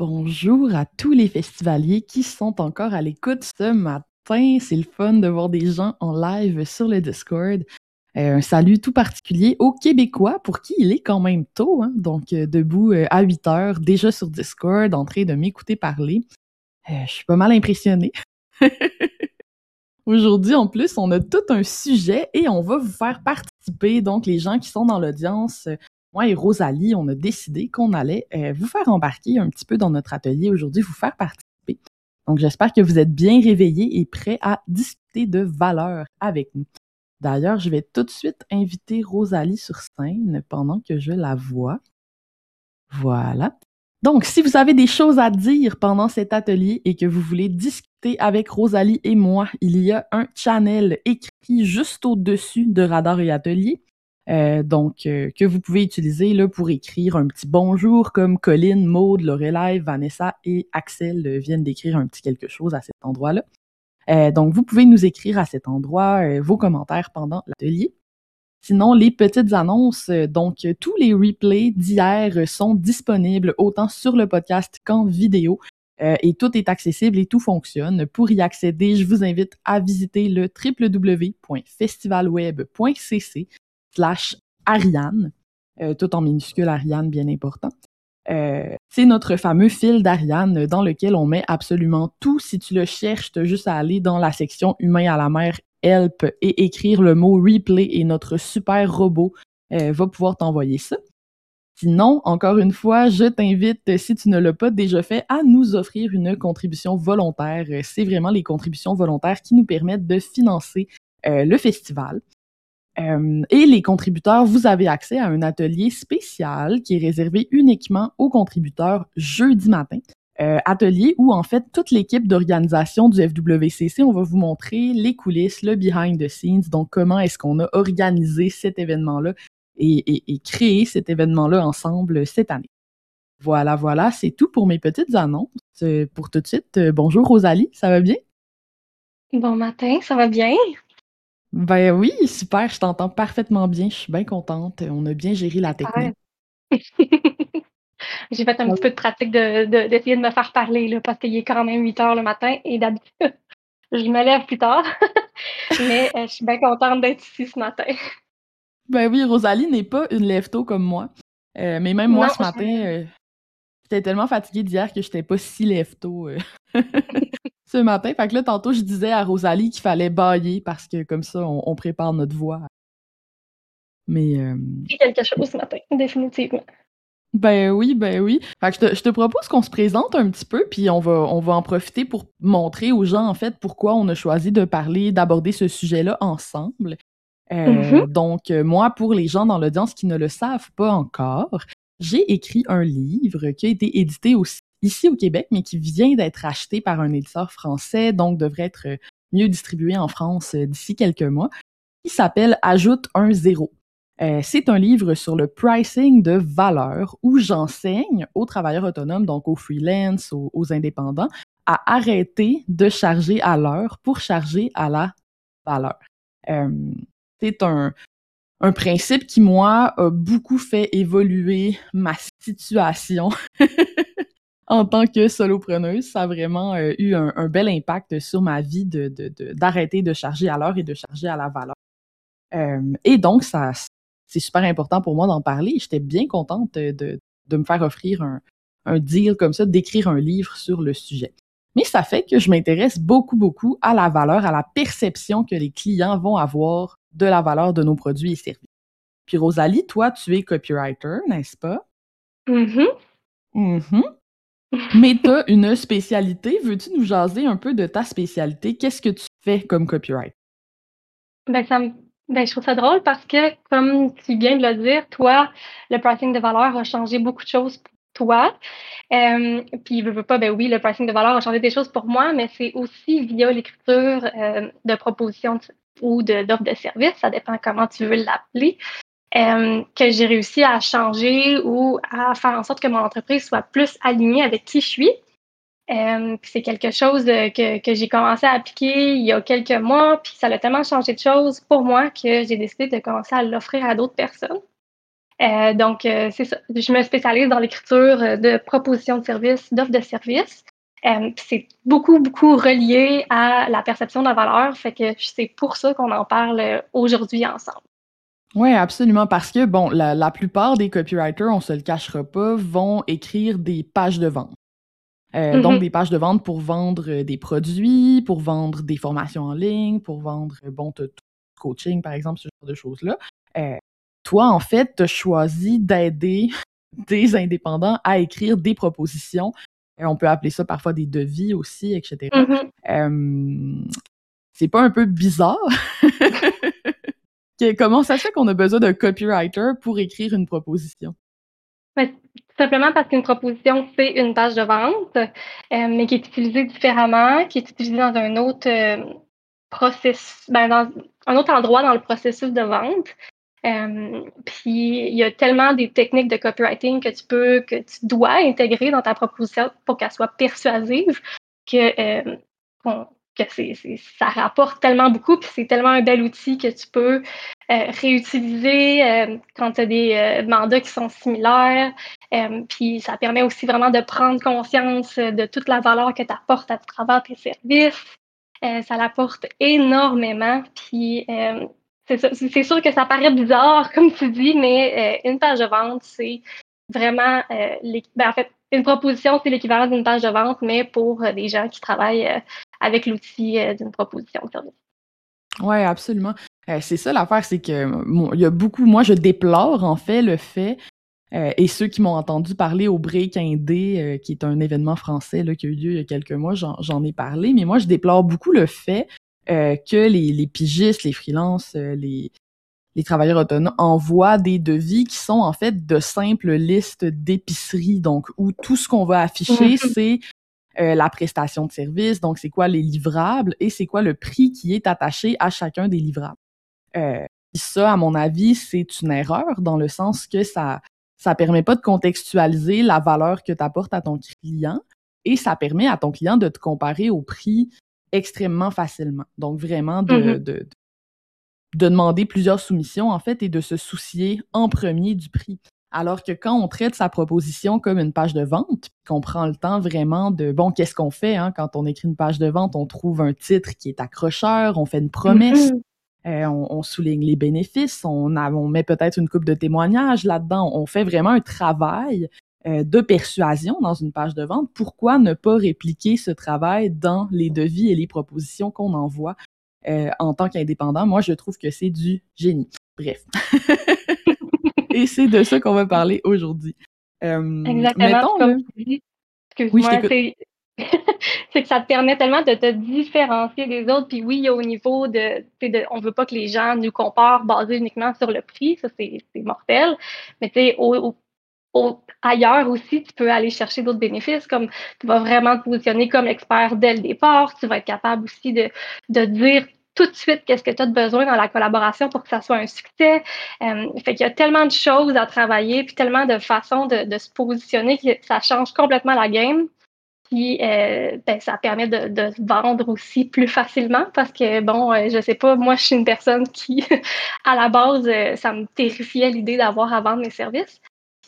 Bonjour à tous les festivaliers qui sont encore à l'écoute ce matin. C'est le fun de voir des gens en live sur le Discord. Euh, un salut tout particulier aux Québécois pour qui il est quand même tôt, hein. donc euh, debout euh, à 8 heures, déjà sur Discord, en train de m'écouter parler. je suis pas mal impressionnée. Aujourd'hui, en plus, on a tout un sujet et on va vous faire participer, donc les gens qui sont dans l'audience, moi et Rosalie, on a décidé qu'on allait euh, vous faire embarquer un petit peu dans notre atelier aujourd'hui, vous faire participer. Donc, j'espère que vous êtes bien réveillés et prêts à discuter de valeurs avec nous. D'ailleurs, je vais tout de suite inviter Rosalie sur scène pendant que je la vois. Voilà. Donc, si vous avez des choses à dire pendant cet atelier et que vous voulez discuter avec Rosalie et moi, il y a un channel écrit juste au-dessus de Radar et Atelier. Euh, donc, euh, que vous pouvez utiliser là, pour écrire un petit bonjour comme Colline, Maude, Lorelai, Vanessa et Axel euh, viennent d'écrire un petit quelque chose à cet endroit-là. donc, vous pouvez nous écrire à cet endroit vos commentaires pendant l'atelier. Sinon, les petites annonces, donc tous les replays d'hier sont disponibles autant sur le podcast qu'en vidéo. et tout est accessible et tout fonctionne. Pour y accéder, je vous invite à visiter le www.festivalweb.cc slash Ariane, euh, tout en minuscule Ariane, bien important. Euh, c'est notre fameux fil d'Ariane dans lequel on met absolument tout. Si tu le cherches, tu as juste à aller dans la section Humain à la mer, Help et écrire le mot replay et notre super robot euh, va pouvoir t'envoyer ça. Sinon, encore une fois, je t'invite, si tu ne l'as pas déjà fait, à nous offrir une contribution volontaire. C'est vraiment les contributions volontaires qui nous permettent de financer le festival. Euh, et les contributeurs, vous avez accès à un atelier spécial qui est réservé uniquement aux contributeurs jeudi matin. Euh, atelier où, en fait, toute l'équipe d'organisation du FWCC, on va vous montrer les coulisses, le behind the scenes, donc comment est-ce qu'on a organisé cet événement-là et, et, créé cet événement-là ensemble cette année. Voilà, voilà, c'est tout pour mes petites annonces. Euh, pour tout de suite, bonjour Rosalie, ça va bien? Bon matin, ça va bien? Ben oui, super, je t'entends parfaitement bien, je suis bien contente. On a bien géré la technique. J'ai fait un petit peu de pratique de, d'essayer de, me faire parler là, parce qu'il est quand même 8 heures le matin et d'habitude, je me lève plus tard. Mais euh, je suis bien contente d'être ici ce matin. Ben oui, Rosalie n'est pas une lève-tôt comme moi. Euh, mais même moi, ce matin, euh, j'étais tellement fatiguée d'hier que je n'étais pas si lève-tôt ce matin. Fait que là, tantôt, je disais à Rosalie qu'il fallait bailler parce que comme ça, on, prépare notre voix. Mais. Euh... quelque chose ce matin, définitivement. Ben oui, ben oui. Fait que je te, propose qu'on se présente un petit peu, puis on va, on va en profiter pour montrer aux gens, en fait, pourquoi on a choisi de parler, d'aborder ce sujet-là ensemble. Euh, mm-hmm. Donc, euh, moi, pour les gens dans l'audience qui ne le savent pas encore, j'ai écrit un livre qui a été édité aussi ici au Québec, mais qui vient d'être acheté par un éditeur français, donc devrait être euh, mieux distribué en France euh, d'ici quelques mois, qui s'appelle Ajoute un zéro. Euh, c'est un livre sur le pricing de valeur où j'enseigne aux travailleurs autonomes, donc aux freelance, aux, indépendants, à arrêter de charger à l'heure pour charger à la valeur. c'est un, un principe qui, moi, a beaucoup fait évoluer ma situation en tant que solopreneuse, ça a vraiment euh, eu un, bel impact sur ma vie de, d'arrêter de, charger à l'heure et de charger à la valeur. Euh, et donc, ça, c'est super important pour moi d'en parler. J'étais bien contente de, me faire offrir un, un deal comme ça, d'écrire un livre sur le sujet. Mais ça fait que je m'intéresse beaucoup, beaucoup à la valeur, à la perception que les clients vont avoir de la valeur de nos produits et services. Puis Rosalie, toi, tu es copywriter, n'est-ce pas? Mm-hmm. Mm-hmm. Mais tu as une spécialité. Veux-tu nous jaser un peu de ta spécialité? Qu'est-ce que tu fais comme copyright? Ben, ça ben, je trouve ça drôle parce que, comme tu viens de le dire, toi, le pricing de valeur a changé beaucoup de choses pour toi. Euh, puis, veux, veux pas, ben oui, le pricing de valeur a changé des choses pour moi, mais c'est aussi via l'écriture euh, de propositions ou d'offres de, de services, ça dépend comment tu veux l'appeler, euh, que j'ai réussi à changer ou à faire en sorte que mon entreprise soit plus alignée avec qui je suis. Euh, c'est quelque chose que, que j'ai commencé à appliquer il y a quelques mois, puis ça a tellement changé de choses pour moi que j'ai décidé de commencer à l'offrir à d'autres personnes. Euh, donc, euh, c'est ça. Je me spécialise dans l'écriture de propositions de services, d'offres de services. Euh, c'est beaucoup, beaucoup relié à la perception de la valeur. Fait que c'est pour ça qu'on en parle aujourd'hui ensemble. Oui, absolument. Parce que, bon, la, la, plupart des copywriters, on se le cachera pas, vont écrire des pages de vente. Euh, donc, mm-hmm. des pages de vente pour vendre des produits, pour vendre des formations en ligne, pour vendre, bon, coaching, par exemple, ce genre de choses-là. Euh, toi, en fait, tu as choisi d'aider des indépendants à écrire des propositions. Euh, on peut appeler ça parfois des devis aussi, etc. Mm-hmm. c'est pas un peu bizarre? Comment ça fait qu'on a besoin d'un copywriter pour écrire une proposition? Ben, simplement parce qu'une proposition, c'est une page de vente, euh, mais qui est utilisée différemment, qui est utilisée dans un autre euh, ben, dans un autre endroit dans le processus de vente. Euh, puis il y a tellement des techniques de copywriting que tu peux, que tu dois intégrer dans ta proposition pour qu'elle soit persuasive que que ça rapporte tellement beaucoup, puis c'est tellement un bel outil que tu peux euh, réutiliser euh, quand tu as des euh, mandats qui sont similaires. puis ça permet aussi vraiment de prendre conscience de toute la valeur que tu apportes à travers tes services. ça l'apporte énormément. Puis c'est sûr que ça paraît bizarre, comme tu dis, mais une page de vente, c'est vraiment, ben, en fait, une proposition, c'est l'équivalent d'une page de vente, mais pour des gens qui travaillent avec l'outil euh, d'une proposition de service. Oui, absolument. Euh, c'est ça l'affaire, c'est que il y a beaucoup, moi je déplore en fait le fait, euh, et ceux qui m'ont entendu parler au Break Indé, qui est un événement français là, qui a eu lieu il y a quelques mois, j'en ai parlé, mais moi je déplore beaucoup le fait que les, les, pigistes, les freelances, les, les travailleurs autonomes envoient des devis qui sont en fait de simples listes d'épicerie, donc où tout ce qu'on va afficher, mm-hmm. c'est euh, la prestation de service, donc c'est quoi les livrables et c'est quoi le prix qui est attaché à chacun des livrables. Euh, ça, à mon avis, c'est une erreur dans le sens que ça ça permet pas de contextualiser la valeur que tu apportes à ton client et ça permet à ton client de te comparer au prix extrêmement facilement. Donc vraiment de, de, de demander plusieurs soumissions en fait et de se soucier en premier du prix. Alors que quand on traite sa proposition comme une page de vente, qu'on prend le temps vraiment de, bon, qu'est-ce qu'on fait hein, quand on écrit une page de vente? On trouve un titre qui est accrocheur, on fait une promesse, mm-hmm. euh, on, souligne les bénéfices, on, on met peut-être une coupe de témoignages là-dedans. On fait vraiment un travail euh, de persuasion dans une page de vente. Pourquoi ne pas répliquer ce travail dans les devis et les propositions qu'on envoie? Euh, en tant qu'indépendant? Moi, je trouve que c'est du génie. Bref. Et c'est de ça qu'on va parler aujourd'hui. Euh, Exactement. comme Excuse-moi, c'est que ça te permet tellement de te différencier des autres. Puis oui, au niveau de, de on veut pas que les gens nous comparent basé uniquement sur le prix, ça c'est mortel. Mais tu sais, au, ailleurs aussi, tu peux aller chercher d'autres bénéfices, comme tu vas vraiment te positionner comme expert dès le départ. Tu vas être capable aussi de, de dire tout de suite qu'est-ce que tu as besoin dans la collaboration pour que ça soit un succès. Euh, fait qu'il y a tellement de choses à travailler, puis tellement de façons de, se positionner que ça change complètement la game. Puis euh, ben, ça permet de, de, vendre aussi plus facilement parce que, bon, euh, je sais pas, moi, je suis une personne qui, à la base, ça me terrifiait l'idée d'avoir à vendre mes services.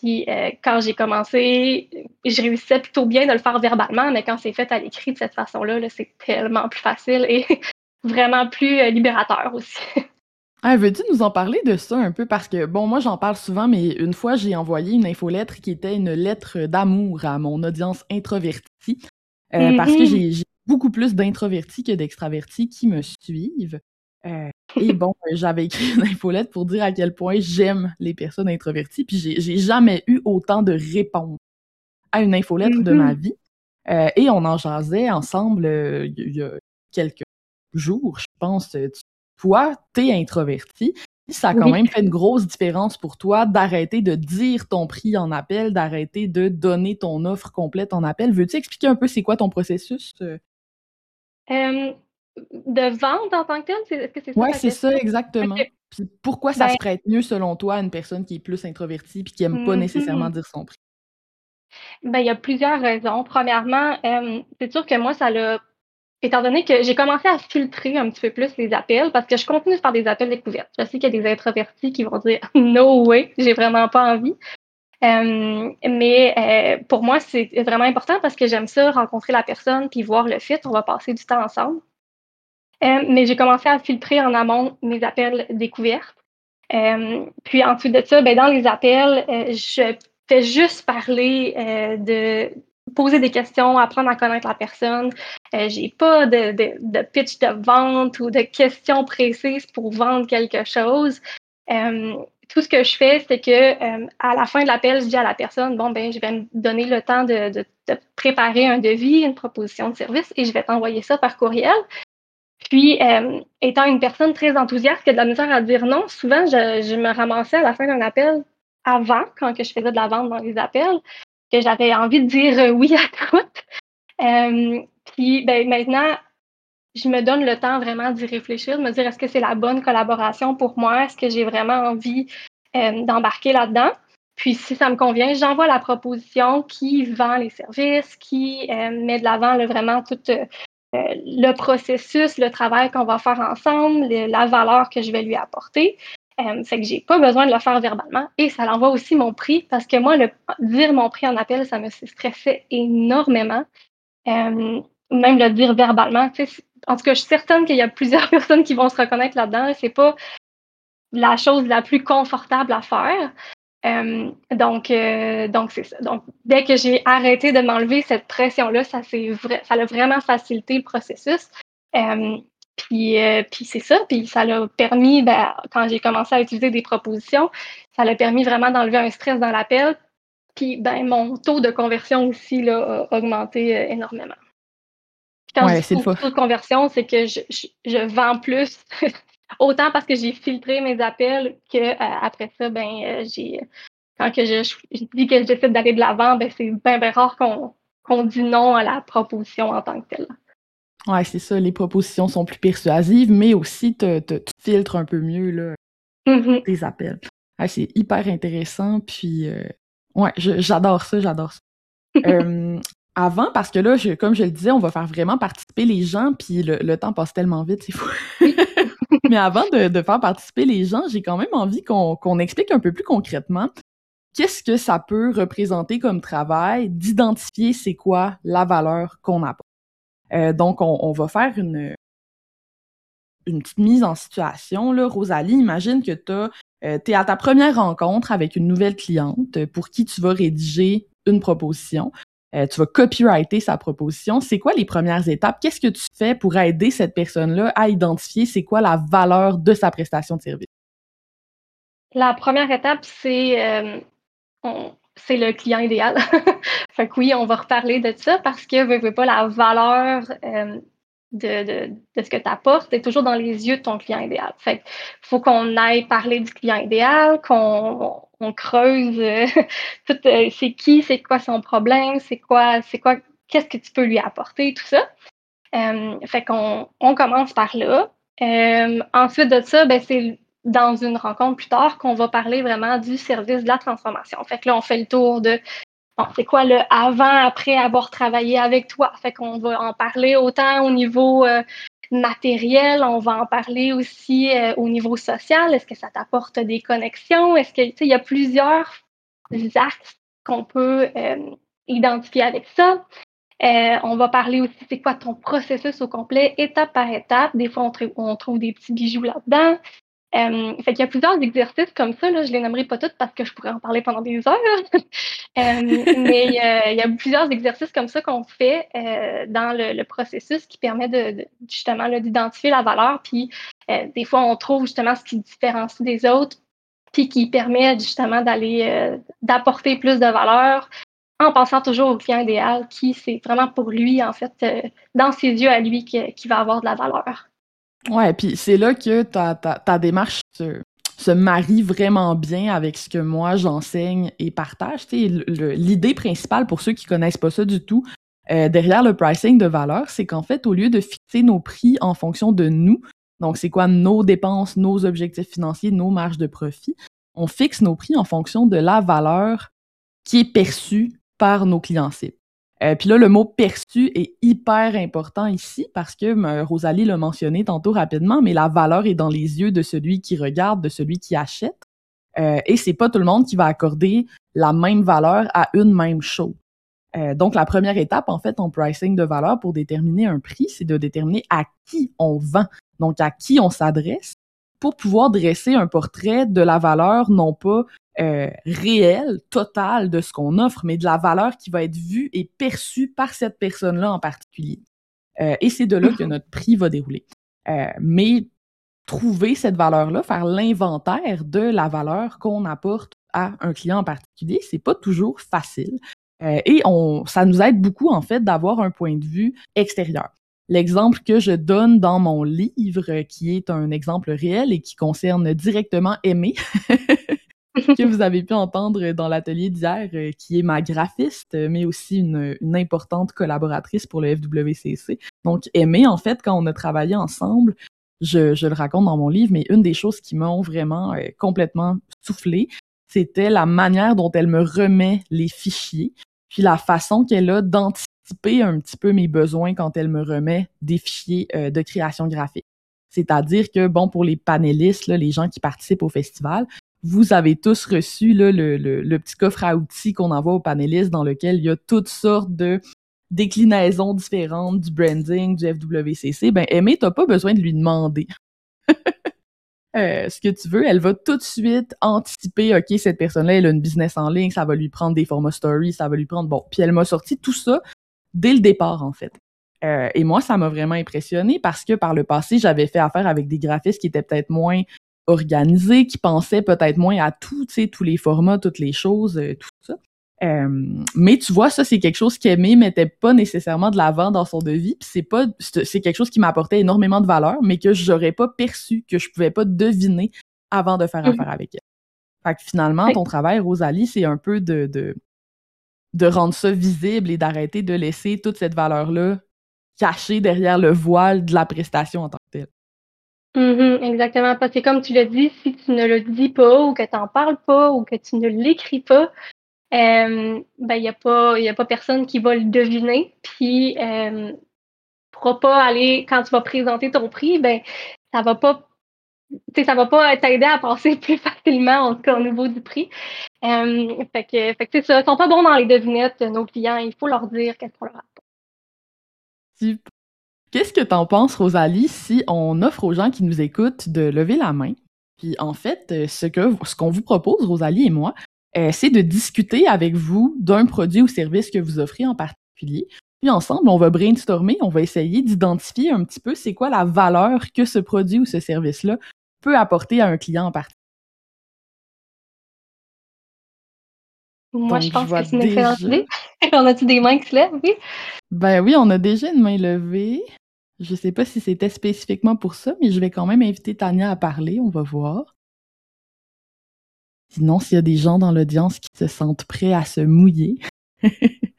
Puis quand j'ai commencé, je réussissais plutôt bien de le faire verbalement, mais quand c'est fait à l'écrit de cette façon-là, -là, c'est tellement plus facile et vraiment plus euh, libérateur aussi. Ah, veux-tu nous en parler de ça un peu? Parce que, bon, moi, j'en parle souvent, mais une fois, j'ai envoyé une infolettre qui était une lettre d'amour à mon audience introvertie. Euh, parce que mm-hmm. j'ai beaucoup plus d'introvertis que d'extravertis qui me suivent. Euh, et bon, j'avais écrit une infolette pour dire à quel point j'aime les personnes introverties, puis j'ai jamais eu autant de réponses à une infolettre de ma mm-hmm. vie. et on en jasait ensemble il y a quelques jour, je pense, euh, toi, t'es introverti. Ça a quand même fait une grosse différence pour toi d'arrêter de dire ton prix en appel, d'arrêter de donner ton offre complète en appel. Veux-tu expliquer un peu c'est quoi ton processus? Euh? De vente en tant que tel? Est-ce que c'est ça? Oui, c'est ça, exactement. pourquoi ça ben se prête mieux, selon toi, à une personne qui est plus introvertie et qui n'aime pas nécessairement mm-hmm. dire son prix? Ben, il y a plusieurs raisons. Premièrement, c'est sûr que moi, ça l'a étant donné que j'ai commencé à filtrer un petit peu plus les appels parce que je continue de faire des appels découvertes. Je sais qu'il y a des introvertis qui vont dire no way, j'ai vraiment pas envie. Euh, mais euh, pour moi, c'est vraiment important parce que j'aime ça, rencontrer la personne puis voir le fit. On va passer du temps ensemble. Euh, mais j'ai commencé à filtrer en amont mes appels découvertes. puis ensuite de ça, ben, dans les appels, je fais juste parler de poser des questions, apprendre à connaître la personne. Euh, j'ai pas de, de, pitch de vente ou de questions précises pour vendre quelque chose. Euh, tout ce que je fais, c'est que euh, à la fin de l'appel, je dis à la personne bon ben, je vais me donner le temps de, préparer un devis, une proposition de service, et je vais t'envoyer ça par courriel. Puis, étant une personne très enthousiaste qui a de la misère à dire non, souvent je, je me ramassais à la fin d'un appel avant, quand que je faisais de la vente dans les appels, que j'avais envie de dire euh, oui à tout. Euh, puis ben, maintenant, je me donne le temps vraiment d'y réfléchir, de me dire est-ce que c'est la bonne collaboration pour moi? Est-ce que j'ai vraiment envie euh, d'embarquer là-dedans? Puis si ça me convient, j'envoie la proposition qui vend les services, qui met de l'avant vraiment tout le processus, le travail qu'on va faire ensemble, la valeur que je vais lui apporter. Euh, fait que j'ai pas besoin de le faire verbalement et ça l'envoie aussi mon prix parce que moi, le, dire mon prix en appel, ça me stressait énormément. Euh, même le dire verbalement. En tout cas, je suis certaine qu'il y a plusieurs personnes qui vont se reconnaître là-dedans. C'est pas la chose la plus confortable à faire. Euh, donc, euh, donc c'est ça. Donc, dès que j'ai arrêté de m'enlever cette pression-là, ça, a vraiment facilité le processus. Euh, puis, puis c'est ça. Puis ça l'a permis, ben, quand j'ai commencé à utiliser des propositions, ça l'a permis vraiment d'enlever un stress dans l'appel. Puis ben, mon taux de conversion aussi là, a augmenté énormément. Quand ouais, je dis taux de conversion, c'est que je, je, vends plus, autant parce que j'ai filtré mes appels que euh, après ça, ben j'ai quand que je, je, dis que j'essaie d'aller de l'avant, ben c'est bien, bien rare qu'on qu'on dit non à la proposition en tant que telle. Ouais, c'est ça. Les propositions sont plus persuasives, mais aussi te, te, tu filtres un peu mieux là, mm-hmm. tes appels. c'est hyper intéressant. Puis, euh, ouais, j'adore ça, j'adore ça. euh, avant, parce que là, je, comme je le disais, on va faire vraiment participer les gens, puis le, le temps passe tellement vite, c'est fou. mais avant de, faire participer les gens, j'ai quand même envie qu'on explique un peu plus concrètement qu'est-ce que ça peut représenter comme travail d'identifier c'est quoi la valeur qu'on apporte. Euh, donc, on, va faire une, une petite mise en situation. Là. Rosalie, imagine que tu euh, es à ta première rencontre avec une nouvelle cliente pour qui tu vas rédiger une proposition. Euh, tu vas copyrighter sa proposition. C'est quoi les premières étapes? Qu'est-ce que tu fais pour aider cette personne-là à identifier c'est quoi la valeur de sa prestation de service? La première étape, c'est c'est le client idéal. fait que oui, on va reparler de ça parce que veux, veux pas la valeur euh, de, de, de, ce que tu apportes est toujours dans les yeux de ton client idéal. Fait que faut qu'on aille parler du client idéal, qu'on on creuse euh, tout euh, c'est qui, c'est quoi son problème, c'est quoi, c'est quoi, qu'est-ce que tu peux lui apporter, tout ça. fait qu'on on commence par là. ensuite de ça, ben, c'est dans une rencontre plus tard qu'on va parler vraiment du service de la transformation. Fait que là, on fait le tour de bon, c'est quoi le avant, après avoir travaillé avec toi? Fait qu'on va en parler autant au niveau euh, matériel, on va en parler aussi euh, au niveau social. Est-ce que ça t'apporte des connexions? Est-ce que, il y a plusieurs axes qu'on peut euh, identifier avec ça. on va parler aussi, c'est quoi ton processus au complet, étape par étape. Des fois, on trouve des petits bijoux là-dedans. Euh, fait qu'il y a plusieurs exercices comme ça, là, je les nommerai pas toutes parce que je pourrais en parler pendant des heures. euh, mais euh, il y a plusieurs exercices comme ça qu'on fait euh, dans le, processus qui permet de, justement d'identifier la valeur. Puis des fois, on trouve justement ce qui différencie des autres, puis qui permet justement d'aller d'apporter plus de valeur en pensant toujours au client idéal qui c'est vraiment pour lui, en fait, dans ses yeux à lui, qui va avoir de la valeur. Ouais, puis c'est là que ta, ta, ta démarche se, se, marie vraiment bien avec ce que moi j'enseigne et partage. L'idée principale, pour ceux qui connaissent pas ça du tout, euh, derrière le pricing de valeur, c'est qu'en fait, au lieu de fixer nos prix en fonction de nous, donc c'est quoi nos dépenses, nos objectifs financiers, nos marges de profit, on fixe nos prix en fonction de la valeur qui est perçue par nos clients cibles. Euh, puis là, le mot perçu est hyper important ici parce que Rosalie l'a mentionné tantôt rapidement, mais la valeur est dans les yeux de celui qui regarde, de celui qui achète. Euh, et c'est pas tout le monde qui va accorder la même valeur à une même chose. Euh, donc, la première étape, en fait, en pricing de valeur pour déterminer un prix, c'est de déterminer à qui on vend, donc à qui on s'adresse, pour pouvoir dresser un portrait de la valeur, non pas euh, réelle, totale de ce qu'on offre, mais de la valeur qui va être vue et perçue par cette personne-là en particulier. Euh, et c'est de là que notre prix va dérouler. Euh, mais trouver cette valeur-là, faire l'inventaire de la valeur qu'on apporte à un client en particulier, c'est pas toujours facile. Euh, et on, ça nous aide beaucoup, en fait, d'avoir un point de vue extérieur. L'exemple que je donne dans mon livre, qui est un exemple réel et qui concerne directement Aimé, que vous avez pu entendre dans l'atelier d'hier, euh, qui est ma graphiste, mais aussi une, importante collaboratrice pour le FWCC. Donc, Aimé, en fait, quand on a travaillé ensemble, je, le raconte dans mon livre, mais une des choses qui m'ont vraiment euh, complètement soufflé, c'était la manière dont elle me remet les fichiers puis la façon qu'elle a d'anticiper un petit peu mes besoins quand elle me remet des fichiers euh, de création graphique. C'est-à-dire que, bon, pour les panélistes, là, les gens qui participent au festival, vous avez tous reçu là, le, le, petit coffre à outils qu'on envoie aux panélistes dans lequel il y a toutes sortes de déclinaisons différentes du branding, du FWCC. Ben, Aimé, t'as pas besoin de lui demander. Euh, ce que tu veux, elle va tout de suite anticiper, OK, cette personne-là, elle a une business en ligne, ça va lui prendre des formats story, ça va lui prendre... Bon, puis elle m'a sorti tout ça dès le départ, en fait. Euh, et moi, ça m'a vraiment impressionné parce que par le passé, j'avais fait affaire avec des graphistes qui étaient peut-être moins organisés, qui pensaient peut-être moins à tout, tu sais, tous les formats, toutes les choses, euh, tout ça. Euh, mais tu vois, ça, c'est quelque chose qu'Aimé mettait pas nécessairement de l'avant dans son devis. Puis c'est pas, c'est quelque chose qui m'apportait énormément de valeur, mais que j'aurais pas perçu, que je pouvais pas deviner avant de faire affaire mhm. avec elle. Fait que finalement, ton travail, Rosalie, c'est un peu de, de, de rendre ça visible et d'arrêter de laisser toute cette valeur-là cachée derrière le voile de la prestation en tant que telle. Mm exactement. Parce que comme tu l'as dit, si tu ne le dis pas ou que tu n'en parles pas ou que tu ne l'écris pas, euh, ben il y a pas a pas personne qui va le deviner. Puis euh, pourra pas aller quand tu vas présenter ton prix ben ça va pas ça va pas t'aider à passer plus facilement en tout cas au niveau du prix. Euh, fait que fait ça. Ils sont pas bons dans les devinettes nos clients. Il faut leur dire qu'est-ce qu'on leur apporte Qu'est-ce que tu en penses, Rosalie, si on offre aux gens qui nous écoutent de lever la main? Puis en fait, ce que ce qu'on vous propose, Rosalie et moi, euh, c'est de discuter avec vous d'un produit ou service que vous offrez en particulier. Puis ensemble, on va brainstormer, on va essayer d'identifier un petit peu c'est quoi la valeur que ce produit ou ce service-là peut apporter à un client en particulier. Moi, je pense que c'est une excellente idée. on a-tu des mains qui se lèvent, oui? Ben oui, on a déjà une main levée. Je sais pas si c'était spécifiquement pour ça, mais je vais quand même inviter Tania à parler, on va voir. Sinon, s'il y a des gens dans l'audience qui se sentent prêts à se mouiller.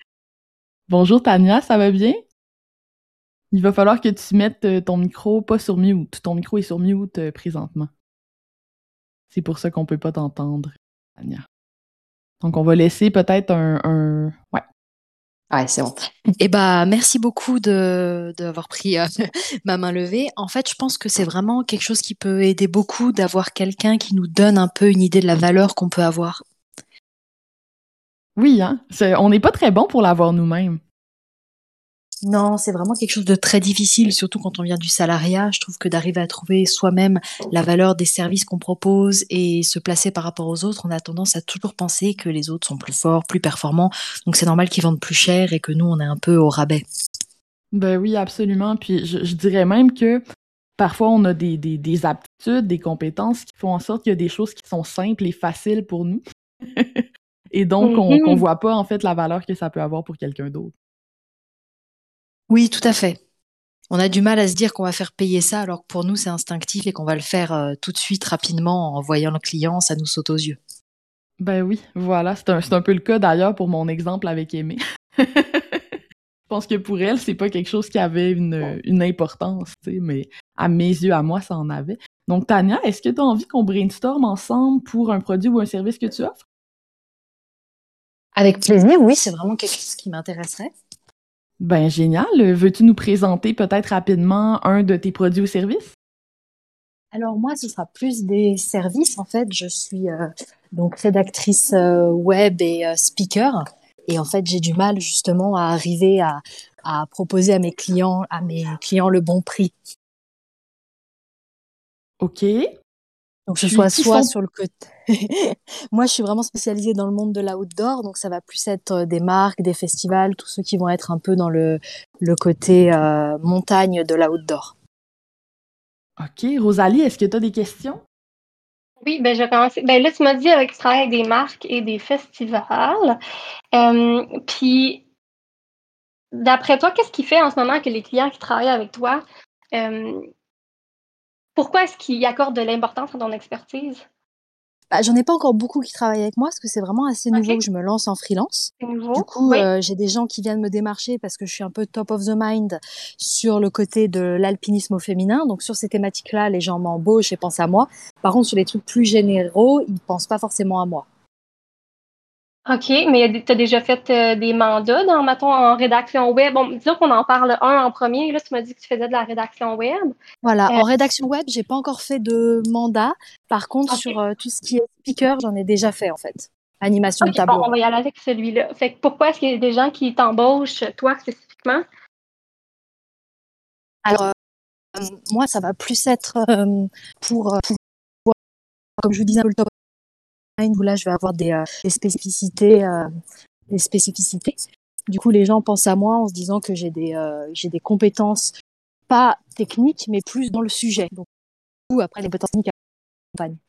Bonjour Tania, ça va bien? Il va falloir que tu mettes euh, ton micro pas sur mute. Ton micro est sur mute euh, présentement. C'est pour ça qu'on peut pas t'entendre, Tania. Donc, on va laisser peut-être un, un... Ouais, Ouais, c'est bon. Eh bah, merci beaucoup de d'avoir pris euh, ma main levée. En fait, je pense que c'est vraiment quelque chose qui peut aider beaucoup d'avoir quelqu'un qui nous donne un peu une idée de la valeur qu'on peut avoir. Oui, hein. on n'est pas très bon pour l'avoir nous-mêmes. Non, c'est vraiment quelque chose de très difficile, surtout quand on vient du salariat. Je trouve que d'arriver à trouver soi-même la valeur des services qu'on propose et se placer par rapport aux autres, on a tendance à toujours penser que les autres sont plus forts, plus performants. Donc c'est normal qu'ils vendent plus cher et que nous, on est un peu au rabais. Ben oui, absolument. Puis je, dirais même que parfois on a des, des, aptitudes, des compétences qui font en sorte qu'il y a des choses qui sont simples et faciles pour nous. et donc, on ne mm-hmm. voit pas en fait la valeur que ça peut avoir pour quelqu'un d'autre. Oui, tout à fait. On a du mal à se dire qu'on va faire payer ça alors que pour nous c'est instinctif et qu'on va le faire euh, tout de suite rapidement en voyant le client, ça nous saute aux yeux. Ben oui, voilà, c'est un, peu le cas d'ailleurs pour mon exemple avec Aimé. Je pense que pour elle, c'est pas quelque chose qui avait une, une importance, mais à mes yeux, à moi, ça en avait. Donc, Tania, est-ce que tu as envie qu'on brainstorm ensemble pour un produit ou un service que tu offres? Avec plaisir, oui, c'est vraiment quelque chose qui m'intéresserait. Ben génial. Veux-tu nous présenter peut-être rapidement un de tes produits ou services? Alors moi, ce sera plus des services. En fait, je suis euh, donc rédactrice euh, web et euh, speaker. Et en fait, j'ai du mal justement à arriver à, à proposer à mes clients, à mes clients le bon prix. OK. Donc je sois soit sur le côté. Moi, je suis vraiment spécialisée dans le monde de l'outdoor, donc ça va plus être des marques, des festivals, tous ceux qui vont être un peu dans le, le côté montagne de l'outdoor. OK. Rosalie, est-ce que tu as des questions? Oui, ben je vais commencer. Ben là, tu m'as dit avec tu travailles avec des marques et des festivals. Euh, puis, d'après toi, qu'est-ce qui fait en ce moment que les clients qui travaillent avec toi, euh, pourquoi est-ce qu'ils accordent de l'importance à ton expertise? Bah, j'en ai pas encore beaucoup qui travaillent avec moi parce que c'est vraiment assez nouveau que je me lance en freelance. Du coup, euh, j'ai des gens qui viennent me démarcher parce que je suis un peu top of the mind sur le côté de l'alpinisme au féminin. Donc sur ces thématiques-là, les gens m'embauchent et pensent à moi. Par contre, sur les trucs plus généraux, ils pensent pas forcément à moi. OK, mais tu as déjà fait euh, des mandats dans, mettons, en rédaction web? Bon, disons qu'on en parle un en premier. Là, tu m'as dit que tu faisais de la rédaction web. Voilà, en euh, rédaction web, j'ai pas encore fait de mandat. Par contre, sur euh, tout ce qui est speaker, j'en ai déjà fait, en fait. Animation de tableau. on va y aller avec celui-là. Fait que pourquoi est-ce qu'il y a des gens qui t'embauchent, toi, spécifiquement? Alors, moi, ça va plus être pour, pour, comme je vous disais, le top où là je vais avoir des, euh, spécificités, euh, des spécificités. Du coup, les gens pensent à moi en se disant que j'ai des, euh, j'ai des compétences pas techniques, mais plus dans le sujet. Donc, après les compétences techniques.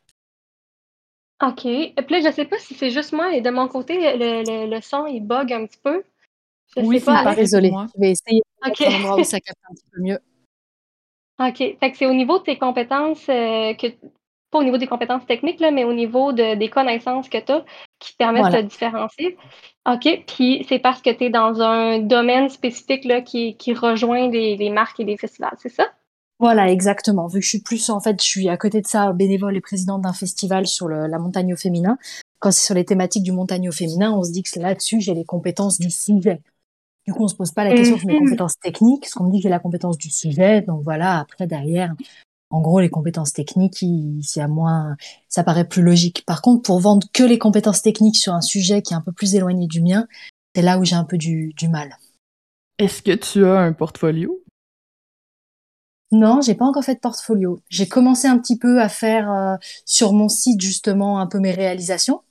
OK. Et puis là, je sais pas si c'est juste moi et de mon côté, le, le, son, il bug un petit peu. Je oui, c'est pas. Désolée. Je vais essayer okay. un endroit où ça capte un petit peu mieux. OK. Fait que c'est au niveau de tes compétences que pas au niveau des compétences techniques, là, mais au niveau de, des connaissances que tu as qui te permettent de te différencier. OK. Puis c'est parce que tu es dans un domaine spécifique là, qui, qui rejoint les, marques et les festivals, c'est ça? Voilà, exactement. Vu que je suis plus, en fait, je suis à côté de ça bénévole et présidente d'un festival sur la montagne au féminin. Quand c'est sur les thématiques du montagne au féminin, on se dit que là-dessus, j'ai les compétences du sujet. Du coup, on se pose pas la question sur mes mhm. compétences techniques, parce qu'on me dit que j'ai la compétence du sujet. Donc voilà, après, derrière, en gros, les compétences techniques, c'est à moins, ça paraît plus logique. Par contre, pour vendre que les compétences techniques sur un sujet qui est un peu plus éloigné du mien, c'est là où j'ai un peu du, mal. Est-ce que tu as un portfolio? Non, j'ai pas encore fait de portfolio. J'ai commencé un petit peu à faire euh, sur mon site justement un peu mes réalisations.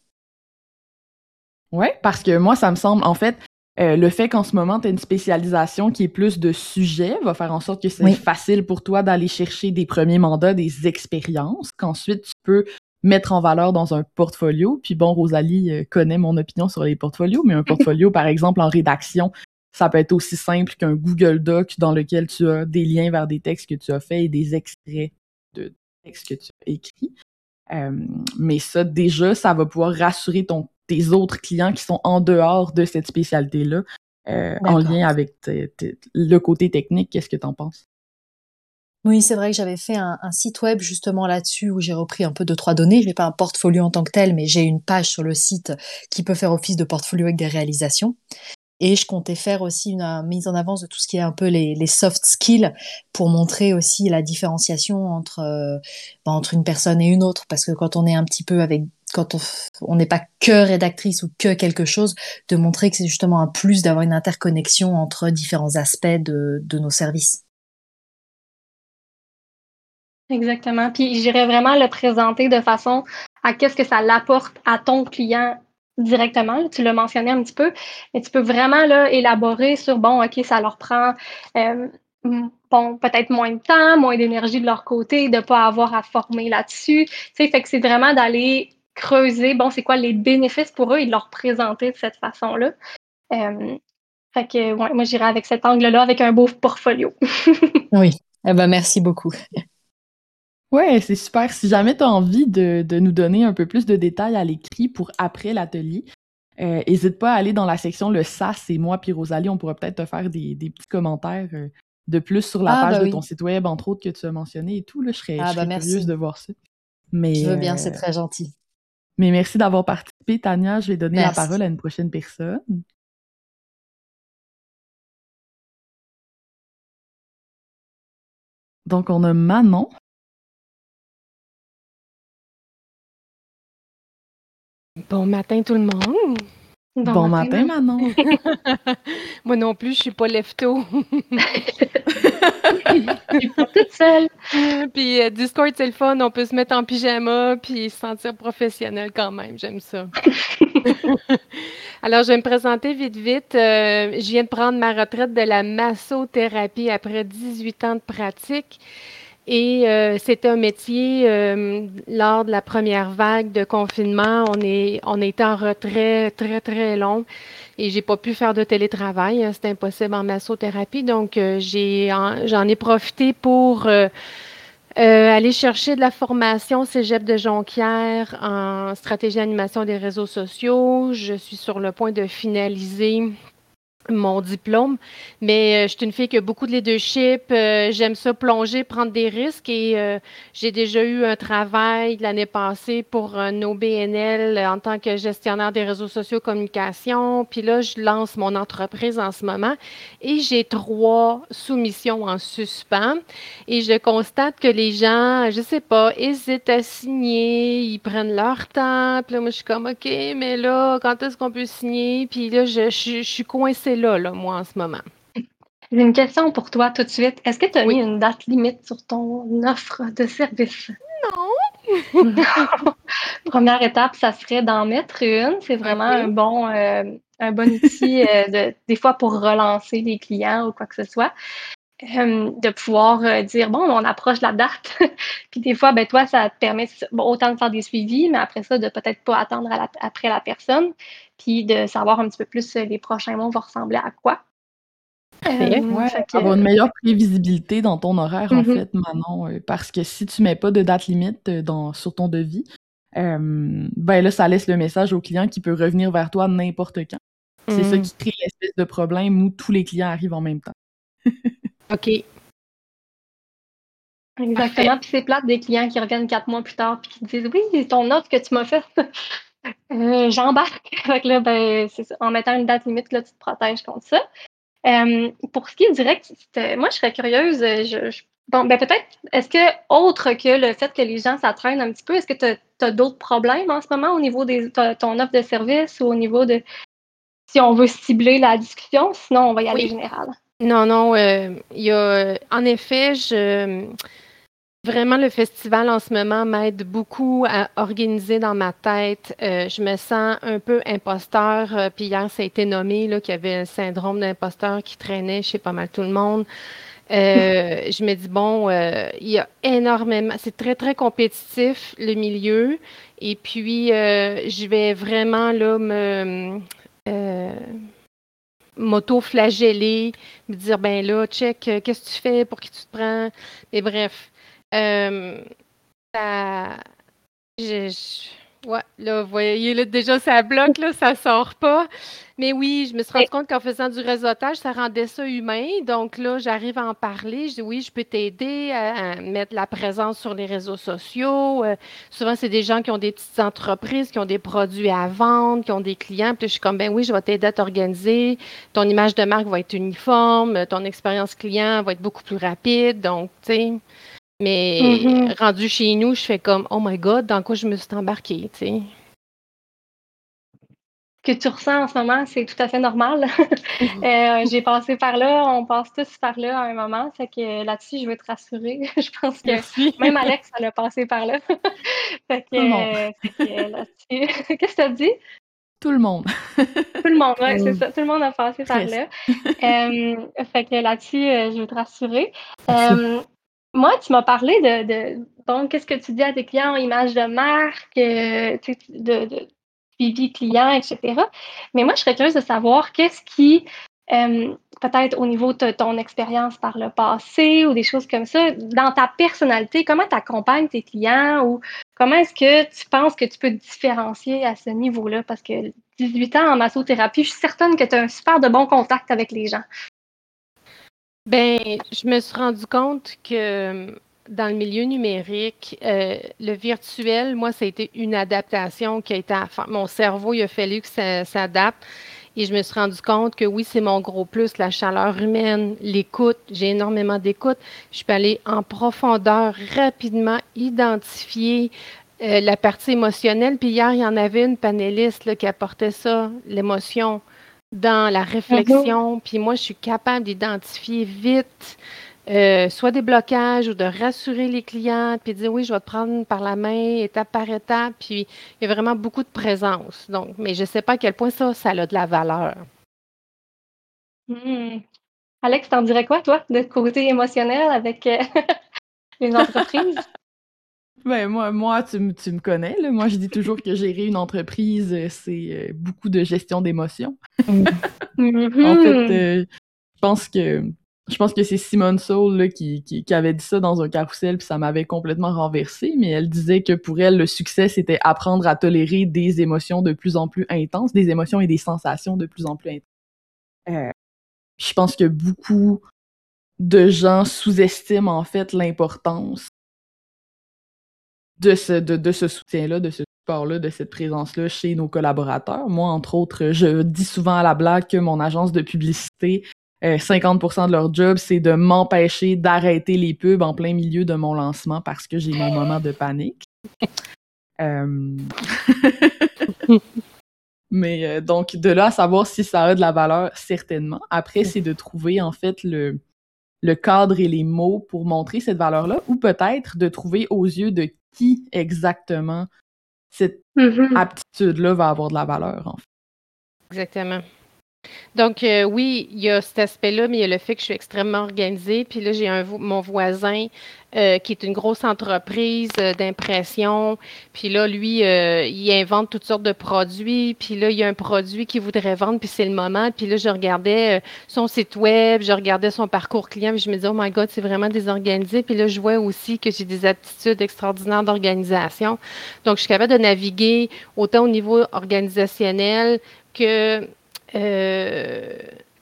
Ouais, parce que moi, ça me semble, en fait, euh, le fait qu'en ce moment, tu as une spécialisation qui est plus de sujet va faire en sorte que c'est facile pour toi d'aller chercher des premiers mandats, des expériences, qu'ensuite tu peux mettre en valeur dans un portfolio. Puis bon, Rosalie euh, connaît mon opinion sur les portfolios, mais un portfolio, par exemple, en rédaction, ça peut être aussi simple qu'un Google Doc dans lequel tu as des liens vers des textes que tu as faits et des extraits de textes que tu as écrits. Euh, mais ça, déjà, ça va pouvoir rassurer ton tes autres clients qui sont en dehors de cette spécialité-là, euh, en lien avec le côté technique. Qu'est-ce que tu en penses? Oui, c'est vrai que j'avais fait un, site web justement là-dessus où j'ai repris un peu de trois données. Je n'ai pas un portfolio en tant que tel, mais j'ai une page sur le site qui peut faire office de portfolio avec des réalisations. Et je comptais faire aussi une, mise en avance de tout ce qui est un peu les, soft skills pour montrer aussi la différenciation entre, euh, bah, entre une personne et une autre. Parce que quand on est un petit peu avec quand on n'est pas que rédactrice ou que quelque chose, de montrer que c'est justement un plus d'avoir une interconnexion entre différents aspects de, nos services. Exactement. Puis j'irais vraiment le présenter de façon à qu'est-ce que ça l'apporte à ton client directement. Tu l'as mentionné un petit peu, mais tu peux vraiment là, élaborer sur bon, OK, ça leur prend euh, bon, peut-être moins de temps, moins d'énergie de leur côté, de ne pas avoir à former là-dessus. Tu sais, fait que c'est vraiment d'aller creuser, bon, c'est quoi les bénéfices pour eux et de leur présenter de cette façon-là. Euh, fait que, ouais, moi, j'irai avec cet angle-là, avec un beau portfolio. oui. Eh ben, merci beaucoup. Ouais, c'est super. Si jamais tu as envie de, nous donner un peu plus de détails à l'écrit pour après l'atelier, n'hésite euh, pas à aller dans la section Le SAS et moi puis Rosalie, on pourra peut-être te faire des, petits commentaires euh, de plus sur la ah, page bah de ton site web, entre autres, que tu as mentionné et tout. Là, je serais, ah, bah, curieuse de voir ça. Mais, je veux bien, c'est très gentil. Mais merci d'avoir participé, Tania. Je vais donner la parole à une prochaine personne. Donc, on a Manon. Bon matin tout le monde. Bon, matin, Manon. Moi non plus, je suis pas lefto. Je suis pas toute seule. puis euh, Discord, c'est le fun. On peut se mettre en pyjama puis se sentir professionnel quand même. J'aime ça. Alors, je vais me présenter vite, vite. Euh, je viens de prendre ma retraite de la massothérapie après 18 ans de pratique. Et euh, c'était un métier, euh, lors de la première vague de confinement, on, est, on était en retrait très, très long et j'ai pas pu faire de télétravail. Hein, C'était impossible en massothérapie. Donc, euh, j'ai, j'en ai profité pour aller chercher de la formation Cégep de Jonquière en stratégie d'animation des réseaux sociaux. Je suis sur le point de finaliser mon diplôme. Mais euh, je suis une fille qui a beaucoup de leadership. Euh, j'aime ça plonger, prendre des risques et euh, j'ai déjà eu un travail l'année passée pour un OBNL en tant que gestionnaire des réseaux sociaux communication. Puis là, je lance mon entreprise en ce moment et j'ai trois soumissions en suspens. Et je constate que les gens, je sais pas, hésitent à signer, ils prennent leur temps. Puis là, moi, je suis comme, OK, mais là, quand est-ce qu'on peut signer? Puis là, je, je suis coincée là, là, moi, en ce moment. J'ai une question pour toi tout de suite. Est-ce que tu as mis une date limite sur ton offre de service? Non. Première étape, ça serait d'en mettre une. C'est vraiment un bon, euh, un bon outil, euh, de, des fois, pour relancer les clients ou quoi que ce soit. Euh, de pouvoir dire bon on approche la date puis des fois ben toi ça te permet autant de faire des suivis mais après ça de peut-être pas attendre après la personne puis de savoir un petit peu plus euh, les prochains mois vont ressembler à quoi. Euh, avoir une meilleure prévisibilité dans ton horaire, en mm-hmm. fait, Manon, euh, parce que si tu mets pas de date limite dans, sur ton devis, ben là, ça laisse le message au client qui peut revenir vers toi n'importe quand. C'est ça mm. qui crée l'espèce de problème où tous les clients arrivent en même temps. OK. Exactement. Puis c'est plate des clients qui reviennent quatre mois plus tard puis qui disent Oui, ton offre que tu m'as faite, euh, j'embarque. ben, En mettant une date limite, là, tu te protèges contre ça. Euh, pour ce qui est direct, moi, je serais curieuse. Je, bon, ben, peut-être, est-ce que, autre que le fait que les gens s'attraînent un petit peu, est-ce que tu as, d'autres problèmes en ce moment au niveau de ton offre de service ou au niveau de si on veut cibler la discussion? Sinon, on va y aller général. Non, non. Euh, il y a, en effet, je Vraiment, le festival en ce moment m'aide beaucoup à organiser dans ma tête. Euh, je me sens un peu imposteur. Euh, puis hier, ça a été nommé qu'il y avait un syndrome d'imposteur qui traînait chez pas mal tout le monde. Euh, je me dis, bon, il y a énormément, c'est très, très compétitif, le milieu. Et puis, je vais vraiment là me m'auto-flageller, me dire, ben là, check, qu'est-ce que tu fais, pour qui tu te prends? Mais bref, euh, ça, ouais, là, vous voyez, là, déjà, ça bloque, là, ça sort pas. Mais oui, je me suis rendu compte qu'en faisant du réseautage, ça rendait ça humain. Donc là, j'arrive à en parler. Je dis oui, je peux t'aider à, mettre la présence sur les réseaux sociaux. Euh, souvent, c'est des gens qui ont des petites entreprises, qui ont des produits à vendre, qui ont des clients. Puis je suis comme, ben oui, je vais t'aider à t'organiser. Ton image de marque va être uniforme. Ton expérience client va être beaucoup plus rapide. Donc, tu sais. Mais mm-hmm. rendu chez nous, je fais comme Oh my God, dans quoi je me suis embarquée, tu sais. Que tu ressens en ce moment, c'est tout à fait normal. Euh, j'ai passé par là, on passe tous par là à un moment. Fait que là-dessus, je veux te rassurer. je pense que même Alex, elle a passé par là. fait que, euh, là-dessus. Qu'est-ce que tu as dit? Tout le monde. Tout le monde, oui, c'est ça. Tout le monde a passé par là. Euh, fait que là-dessus, je veux te rassurer. Moi, tu m'as parlé de, de bon, qu'est-ce que tu dis à tes clients, image de marque, euh, de, suivi client, etc. Mais moi, je serais curieuse de savoir qu'est-ce qui, euh, peut-être au niveau de ton expérience par le passé ou des choses comme ça, dans ta personnalité, comment tu accompagnes tes clients ou comment est-ce que tu penses que tu peux te différencier à ce niveau-là? Parce que 18 ans en massothérapie, je suis certaine que tu as un super de bon contact avec les gens. Ben, je me suis rendu compte que dans le milieu numérique, euh, le virtuel, moi, ça a été une adaptation qui a été à faire. Mon cerveau, il a fallu que ça s'adapte. Et je me suis rendu compte que oui, c'est mon gros plus, la chaleur humaine, l'écoute. J'ai énormément d'écoute. Je peux aller en profondeur rapidement, identifier euh, la partie émotionnelle. Puis hier, il y en avait une panéliste qui apportait ça, l'émotion, dans la réflexion. Puis moi, je suis capable d'identifier vite euh, soit des blocages ou de rassurer les clients, puis de dire oui, je vais te prendre par la main étape par étape. Puis il y a vraiment beaucoup de présence. Donc, mais je ne sais pas à quel point ça, ça a de la valeur. Hmm. Alex, t'en dirais quoi, toi, de côté émotionnel avec euh, les entreprises? Ben, moi, moi tu, me connais. Là. Moi, je dis toujours que gérer une entreprise, euh, c'est beaucoup de gestion d'émotions. en fait, mm-hmm. je pense que je pense que c'est Simone Soul qui, qui, avait dit ça dans un carrousel, puis ça m'avait complètement renversé, mais elle disait que pour elle, le succès, c'était apprendre à tolérer des émotions de plus en plus intenses, des émotions et des sensations de plus en plus intenses. Euh, je pense que beaucoup de gens sous-estiment en fait l'importance de ce, de, de ce soutien-là, de ce support-là, de cette présence-là chez nos collaborateurs. Moi, entre autres, je dis souvent à la blague que mon agence de publicité 50% euh, de leur job, c'est de m'empêcher d'arrêter les pubs en plein milieu de mon lancement parce que j'ai mon moment de panique. Euh, mais euh, donc, de là à savoir si ça a de la valeur, certainement. Après, c'est de trouver en fait le, le cadre et les mots pour montrer cette valeur-là, ou peut-être de trouver aux yeux de qui exactement cette mm-hmm. aptitude-là va avoir de la valeur, en fait? Exactement. Donc, euh, oui, il y a cet aspect-là, mais il y a le fait que je suis extrêmement organisée. Puis là, j'ai un, mon voisin euh, qui est une grosse entreprise euh, d'impression. Puis là, lui, il invente toutes sortes de produits. Puis là, il y a un produit qu'il voudrait vendre, puis c'est le moment. Puis là, je regardais son site web, je regardais son parcours client, puis je me disais, oh my God, c'est vraiment désorganisé. Puis là, je vois aussi que j'ai des aptitudes extraordinaires d'organisation. Donc, je suis capable de naviguer autant au niveau organisationnel que euh,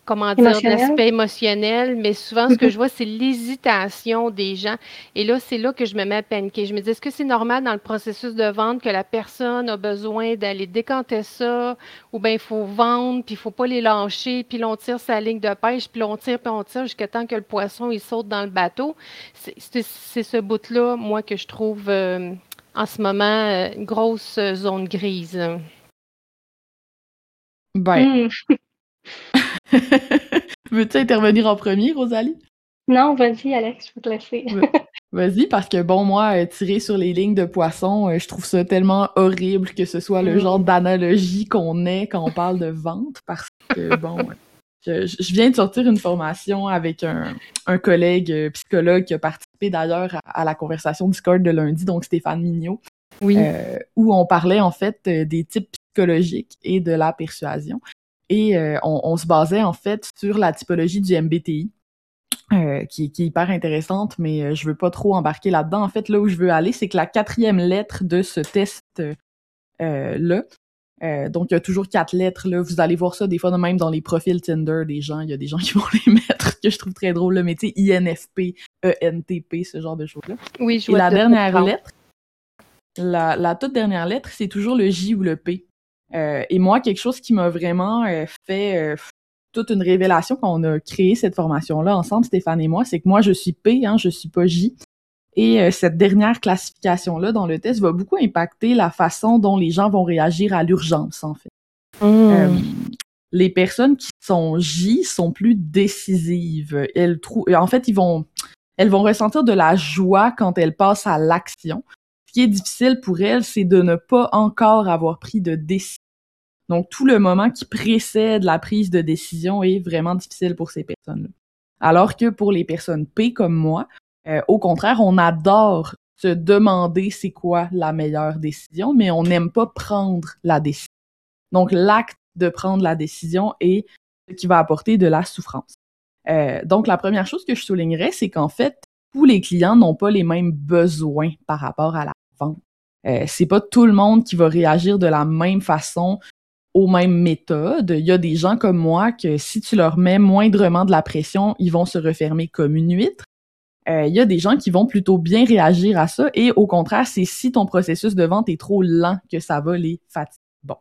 comment dire, l'aspect émotionnel, mais souvent, ce que je vois, c'est l'hésitation des gens. Et là, c'est là que je me mets à paniquer. Je me dis, est-ce que c'est normal dans le processus de vente que la personne a besoin d'aller décanter ça, ou bien il faut vendre, puis il faut pas les lâcher, puis l'on tire sa ligne de pêche, puis l'on tire, puis on tire jusqu'à temps que le poisson, il saute dans le bateau. C'est ce bout-là, moi, que je trouve euh, en ce moment euh, une grosse zone grise. Ben. Veux-tu intervenir en premier, Rosalie? Non, vas-y, Alex, je peux te laisser. Vas-y, parce que bon, moi, euh, tirer sur les lignes de poisson, euh, je trouve ça tellement horrible que ce soit le hmm. genre d'analogie qu'on ait quand on parle de vente, parce que bon, je, viens de sortir une formation avec un, collègue euh, psychologue qui a participé d'ailleurs à, la conversation Discord de lundi, donc Stéphane Mignot. Oui. où on parlait en fait des types psychologique et de la persuasion. Et euh, on, se basait en fait sur la typologie du MBTI, euh, qui, est hyper intéressante, mais euh, je veux pas trop embarquer là-dedans. En fait, là où je veux aller, c'est que la quatrième lettre de ce test-là, donc il y a toujours quatre lettres, là, vous allez voir ça des fois même dans les profils Tinder des gens, il y a des gens qui vont les mettre, que je trouve très drôle, le métier INFP, ENTP, ce genre de choses-là. Oui, je Et la dernière lettre, la, la toute dernière lettre, c'est toujours le J ou le P. Euh, et moi, quelque chose qui m'a vraiment euh, fait euh, toute une révélation quand on a créé cette formation-là ensemble, Stéphane et moi, c'est que moi, je suis P, hein, je suis pas J. Et cette dernière classification-là dans le test va beaucoup impacter la façon dont les gens vont réagir à l'urgence, en fait. Mmh. les personnes qui sont J sont plus décisives. Elles en fait, ils vont, elles vont ressentir de la joie quand elles passent à l'action. Ce qui est difficile pour elles, c'est de ne pas encore avoir pris de décision donc, tout le moment qui précède la prise de décision est vraiment difficile pour ces personnes-là. Alors que pour les personnes P comme moi, euh, au contraire, on adore se demander c'est quoi la meilleure décision, mais on n'aime pas prendre la décision. Donc, l'acte de prendre la décision est ce qui va apporter de la souffrance. Euh, donc, la première chose que je soulignerais, c'est qu'en fait, tous les clients n'ont pas les mêmes besoins par rapport à la Euh, c'est pas tout le monde qui va réagir de la même façon aux mêmes méthodes. Il y a des gens comme moi que si tu leur mets moindrement de la pression, ils vont se refermer comme une huître. Euh, il y a des gens qui vont plutôt bien réagir à ça et au contraire, c'est si ton processus de vente est trop lent que ça va les fatiguer. Bon.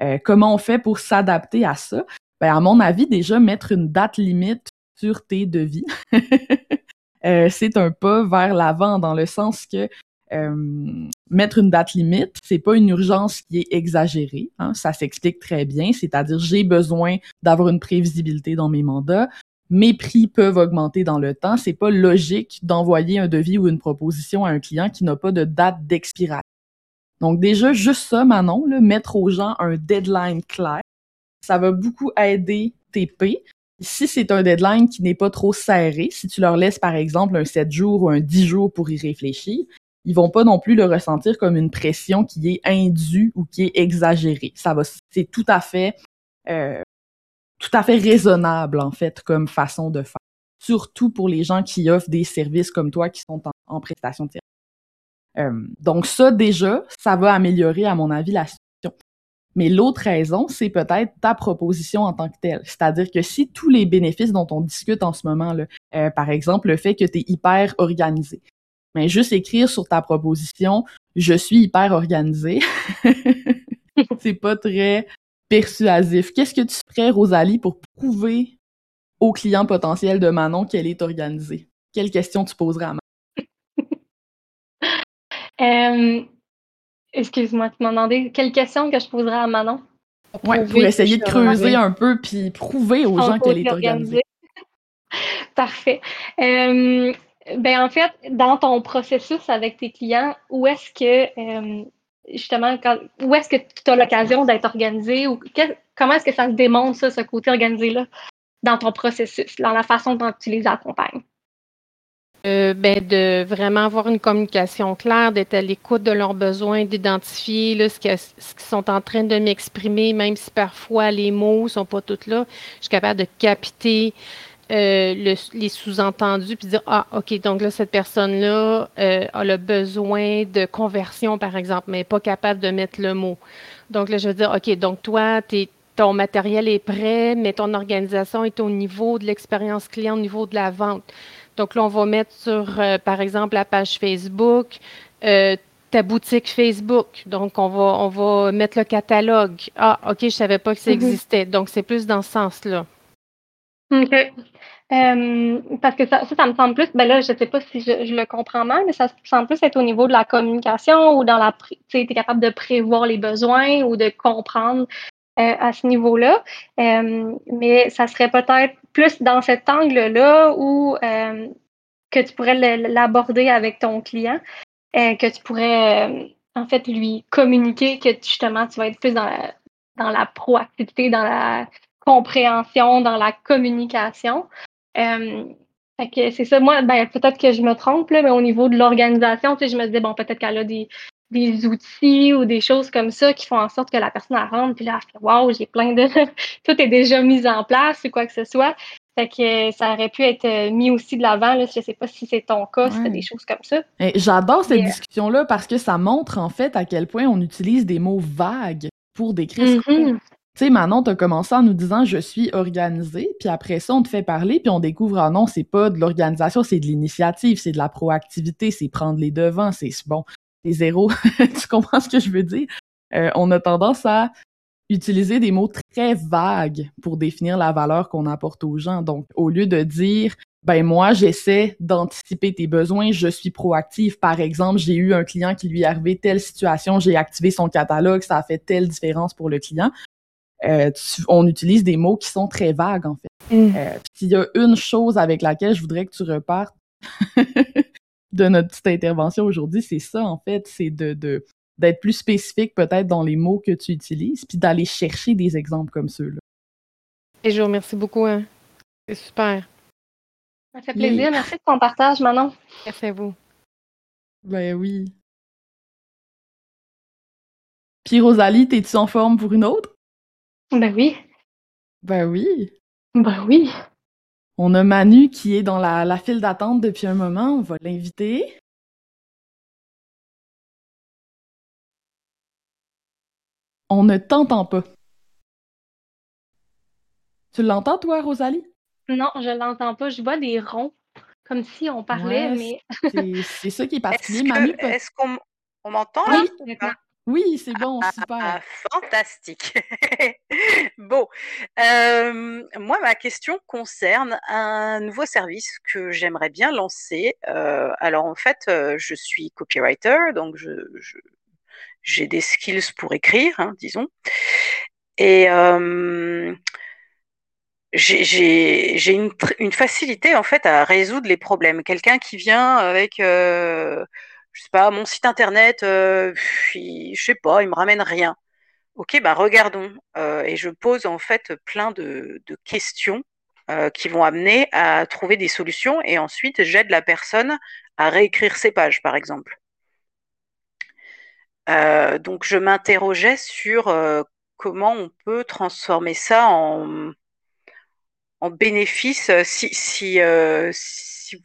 Euh, comment on fait pour s'adapter à ça? Ben, à mon avis, déjà, mettre une date limite sur tes devis, c'est un pas vers l'avant dans le sens que euh, mettre une date limite, c'est pas une urgence qui est exagérée. Hein, ça s'explique très bien, c'est-à-dire j'ai besoin d'avoir une prévisibilité dans mes mandats. Mes prix peuvent augmenter dans le temps. C'est pas logique d'envoyer un devis ou une proposition à un client qui n'a pas de date d'expiration. Donc déjà, juste ça, Manon, mettre aux gens un deadline clair, ça va beaucoup aider TP. Si c'est un deadline qui n'est pas trop serré, si tu leur laisses par exemple un 7 jours ou un 10 jours pour y réfléchir, ils vont pas non plus le ressentir comme une pression qui est indue ou qui est exagérée. Ça va, c'est tout à fait, euh, tout à fait raisonnable en fait comme façon de faire. Surtout pour les gens qui offrent des services comme toi qui sont en, prestation de service. Euh, donc ça déjà, ça va améliorer à mon avis la situation. Mais l'autre raison, c'est peut-être ta proposition en tant que telle. C'est-à-dire que si tous les bénéfices dont on discute en ce moment, là, euh, par exemple le fait que tu es hyper organisé, mais juste écrire sur ta proposition je suis hyper organisé, c'est pas très persuasif. Qu'est-ce que tu ferais, Rosalie, pour prouver aux clients potentiels de Manon qu'elle est organisée? Quelle question tu poserais à Manon? excuse-moi, tu m'as demandé quelle question que je poserais à Manon? Ouais, pour essayer de creuser un peu puis prouver aux gens qu'elle est organisée. Parfait. Ben en fait, dans ton processus avec tes clients, où est-ce que euh, justement, quand, où est-ce que tu as l'occasion d'être organisé ou comment est-ce que ça se démontre ça, ce côté organisé-là, dans ton processus, dans la façon dont tu les accompagnes? Euh, ben de vraiment avoir une communication claire, d'être à l'écoute de leurs besoins, d'identifier ce qu'ils sont en train de m'exprimer, même si parfois les mots ne sont pas tous là. Je suis capable de capter euh, les sous-entendus, puis dire, ah, OK, donc là, cette personne-là euh, a le besoin de conversion, par exemple, mais pas capable de mettre le mot. Donc là, je veux dire, OK, donc toi, ton matériel est prêt, mais ton organisation est au niveau de l'expérience client, au niveau de la vente. Donc là, on va mettre sur, euh, par exemple, la page Facebook, ta boutique Facebook. Donc, on va, on va mettre le catalogue. Ah, OK, je savais pas que ça mm-hmm. existait. Donc, c'est plus dans ce sens-là. OK. parce que ça, ça, me semble plus, ben là, je sais pas si je, le comprends mal, mais ça semble plus être au niveau de la communication ou dans la, tu sais, es capable de prévoir les besoins ou de comprendre euh, à ce niveau-là. mais ça serait peut-être plus dans cet angle-là où que tu pourrais l'aborder avec ton client, euh, que tu pourrais en fait lui communiquer que justement tu vas être plus dans dans la proactivité, dans la compréhension, dans la communication. Euh, que c'est ça, moi, ben, peut-être que je me trompe, là, mais au niveau de l'organisation, tu sais, je me disais, bon, peut-être qu'elle a des, des outils ou des choses comme ça qui font en sorte que la personne elle rentre, puis là, elle fait Waouh, j'ai plein de. Tout est déjà mis en place ou quoi que ce soit. Fait que ça aurait pu être euh, mis aussi de l'avant. Là. Je sais pas si c'est ton cas, si des choses comme ça. J'adore cette euh, discussion-là parce que ça montre en fait à quel point on utilise des mots vagues pour décrire ce qu'on tu sais, Manon, t'as commencé en nous disant je suis organisée, puis après ça, on te fait parler, puis on découvre ah non, c'est pas de l'organisation, c'est de l'initiative, c'est de la proactivité, c'est prendre les devants, c'est bon, c'est zéro. tu comprends ce que je veux dire? Euh, on a tendance à utiliser des mots très vagues pour définir la valeur qu'on apporte aux gens. Donc, au lieu de dire ben moi, j'essaie d'anticiper tes besoins, je suis proactive. Par exemple, j'ai eu un client qui lui est arrivé telle situation, j'ai activé son catalogue, ça a fait telle différence pour le client. Euh, on utilise des mots qui sont très vagues, en fait. Mm. Euh, S'il y a une chose avec laquelle je voudrais que tu repartes de notre petite intervention aujourd'hui, c'est ça, en fait, c'est de, d'être plus spécifique peut-être dans les mots que tu utilises, puis d'aller chercher des exemples comme ceux-là. Et je vous remercie beaucoup. Hein. C'est super. Ça fait plaisir. Merci de ton partage, Manon. Merci à vous. Ben oui. Puis Rosalie, t'es-tu en forme pour une autre? Ben oui. Ben oui. Ben oui. On a Manu qui est dans la, la file d'attente depuis un moment. On va l'inviter. On ne t'entend pas. Tu l'entends, toi, Rosalie? Non, je l'entends pas. Je vois des ronds, comme si on parlait, mais. c'est ça qui est particulier. Manu Est-ce qu'on m'entend? Oui, Oui, c'est bon, Ah, super. fantastique. Bon, hem, moi, ma question concerne un nouveau service que j'aimerais bien lancer. Heu, alors en fait, heu, je suis copywriter, donc je je j'ai des skills pour écrire, hein, disons et j'ai une facilité en fait à résoudre les problèmes. Quelqu'un qui vient avec, je sais pas, mon site internet, heu, il je sais pas, il me ramène rien. OK, bah, regardons, heu et je pose en fait plein de questions, heu, qui vont amener à trouver des solutions et ensuite j'aide la personne à réécrire ses pages, par exemple. Heu, donc je m'interrogeais sur, comment on peut transformer ça en bénéfice, si si,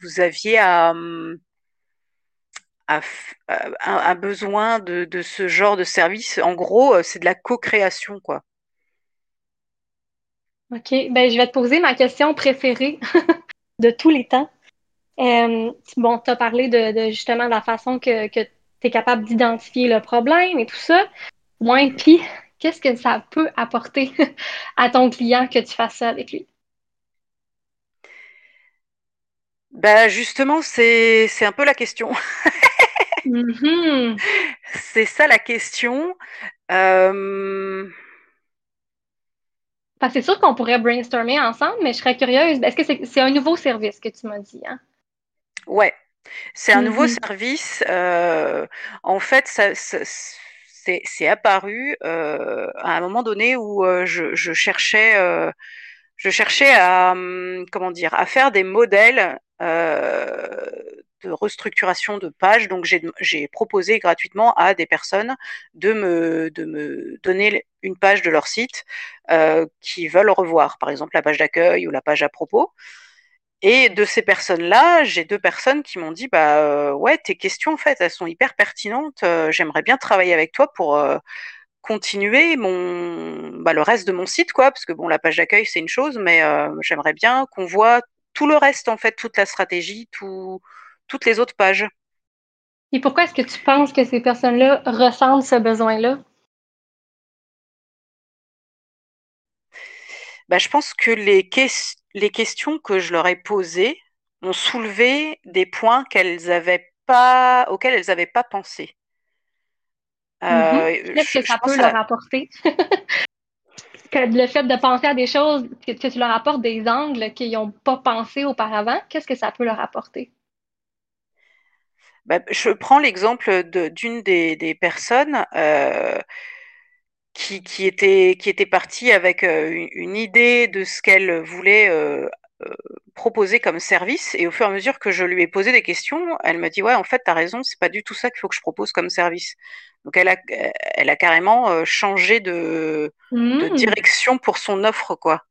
vous aviez à, un besoin de de ce genre de service. En gros, heu, c'est de la co-création, quoi. OK, ben, je vais te poser ma question préférée de tous les temps. Hem, bon, tu as parlé de de justement de la façon que que tu es capable d'identifier le problème et tout ça. Ouais, puis qu'est-ce que ça peut apporter à ton client que tu fasses ça avec lui? Bah, justement, c'est un peu la question. Mmh C'est ça la question. Que c'est sûr qu'on pourrait brainstormer ensemble, mais je serais curieuse. Est-ce que c'est un nouveau service que tu m'as dit, hein? ouais, c'est un nouveau Mmh service, heu, en fait, ça ça c'est apparu, heu, à un moment donné où, je je cherchais, je cherchais à, mmh, comment dire? À faire des modèles, restructuration de pages, donc j'ai proposé gratuitement à des personnes de me de me donner une page de leur site, heu, qu'ils veulent revoir, par exemple la page d'accueil ou la page à propos et de ces personnes-là, j'ai 2 personnes qui m'ont dit: «Bah, heu, ouais, tes questions, en fait, elles sont hyper pertinentes, heu, j'aimerais bien travailler avec toi pour, heu, continuer mon bah, le reste de mon site, quoi». Parce que bon, la page d'accueil, c'est une chose, mais, j'aimerais bien qu'on voit tout le reste, en fait, toute la stratégie, tout toutes les autres pages. Et pourquoi est-ce que tu penses que ces personnes-là ressentent ce besoin-là? Bah, je pense que les les questions que je leur ai posées ont soulevé des points qu'elles avaient pas auxquels elles avaient pas pensé. Qu'est-ce je que je ça peut leur à apporter? Que le fait de penser à des choses, que que tu leur apportes des angles qu'ils ont pas pensé auparavant, qu'est-ce que ça peut leur apporter? Bah, je prends l'exemple de d'une des des personnes, heu, qui qui était qui était partie avec, heu, u une idée de ce qu'elle voulait, heu, proposer comme service et au fur et à mesure que je lui ai posé des questions, elle m'a dit: «Ouais, en fait, tu as raison, c'est pas du tout ça qu'il faut que je propose comme service». Donc elle a elle a carrément, changé de de Mmh. direction pour son offre, quoi.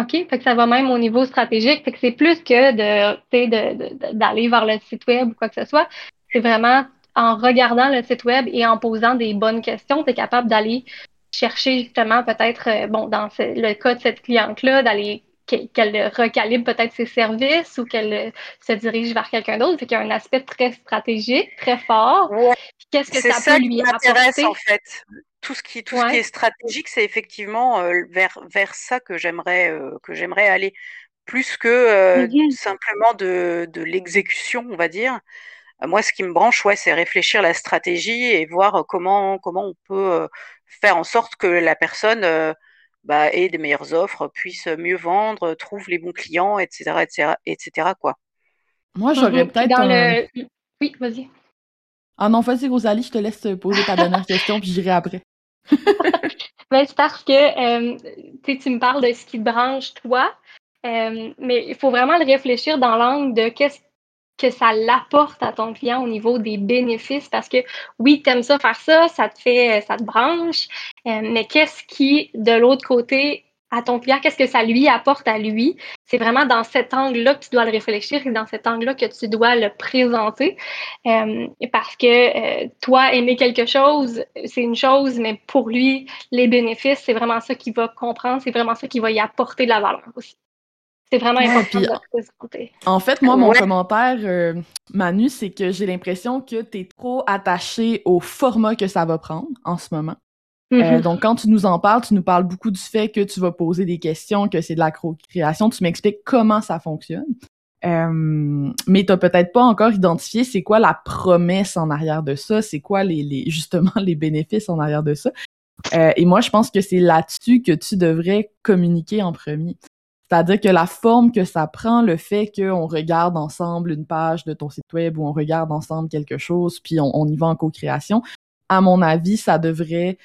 OK, fait que ça va même au niveau stratégique, fait que c'est plus que de d'aller vers le site web ou quoi que ce soit. C'est vraiment en regardant le site web et en posant des bonnes questions, tu es capable d'aller chercher justement peut-être, heu, bon, dans ce le cas de cette cliente-là, d'aller qu'elle recalibre peut-être ses services ou qu'elle, heu, se dirige vers quelqu'un d'autre. Fait qu'il y a un aspect très stratégique, très fort. Ouais, qu'est-ce que ça peut lui m'intéresse, en apporter? fait. Tout ce qui tout ce qui est stratégique, c'est effectivement, heu, vers vers ça que j'aimerais, heu, que j'aimerais aller. Plus que, heu, Mmh simplement de de l'exécution, on va dire. Moi, ce qui me branche, ouais, c'est réfléchir la stratégie et voir, comment comment on peut, faire en sorte que la personne, bah, ait des meilleures offres, puisse mieux vendre, trouve les bons clients et cetera et cetera et cetera, quoi. Moi, j'aurais Mmh peut-être le oui, vas-y. ah non, vas-y Rosalie, je te laisse, poser ta dernière question, puis j'irai après. Ben, c'est parce que, hem, tu me parles de ce qui te branche toi, hem, mais il faut vraiment le réfléchir dans l'angle de qu'est-ce que ça l'apporte à ton client au niveau des bénéfices. Parce que oui, tu aimes ça faire ça, ça te fait ça te branche, heu, mais qu'est-ce qui, de l'autre côté, à ton client, qu'est-ce que ça lui apporte à lui? C'est vraiment dans cet angle-là que tu dois le réfléchir et dans cet angle-là que tu dois le présenter. Hem, parce que, heu, toi, aimer quelque chose, c'est une chose, mais pour lui, les bénéfices, c'est vraiment ça qu'il va comprendre, c'est vraiment ça qui va y apporter de la valeur aussi. c'est vraiment Ouais, important puis de leur écouter. En fait, moi, mon Ouais. commentaire, euh, Manu, c'est que j'ai l'impression que tu es trop attaché au format que ça va prendre en ce moment. Euh, Mhm. donc, quand tu nous en parles, tu nous parles beaucoup du fait que tu vas poser des questions, que c'est de la création. Tu m'expliques comment ça fonctionne. Euh, mais tu peut-être pas encore identifié c'est quoi la promesse en arrière de ça, c'est quoi les, les justement les bénéfices en arrière de ça. Euh, et moi, je pense que c'est là-dessus que tu devrais communiquer en premier. C'est-à-dire que la forme que ça prend, le fait qu'on regarde ensemble une page de ton site web ou on regarde ensemble quelque chose, puis on, on y va en co-création, à mon avis, ça devrait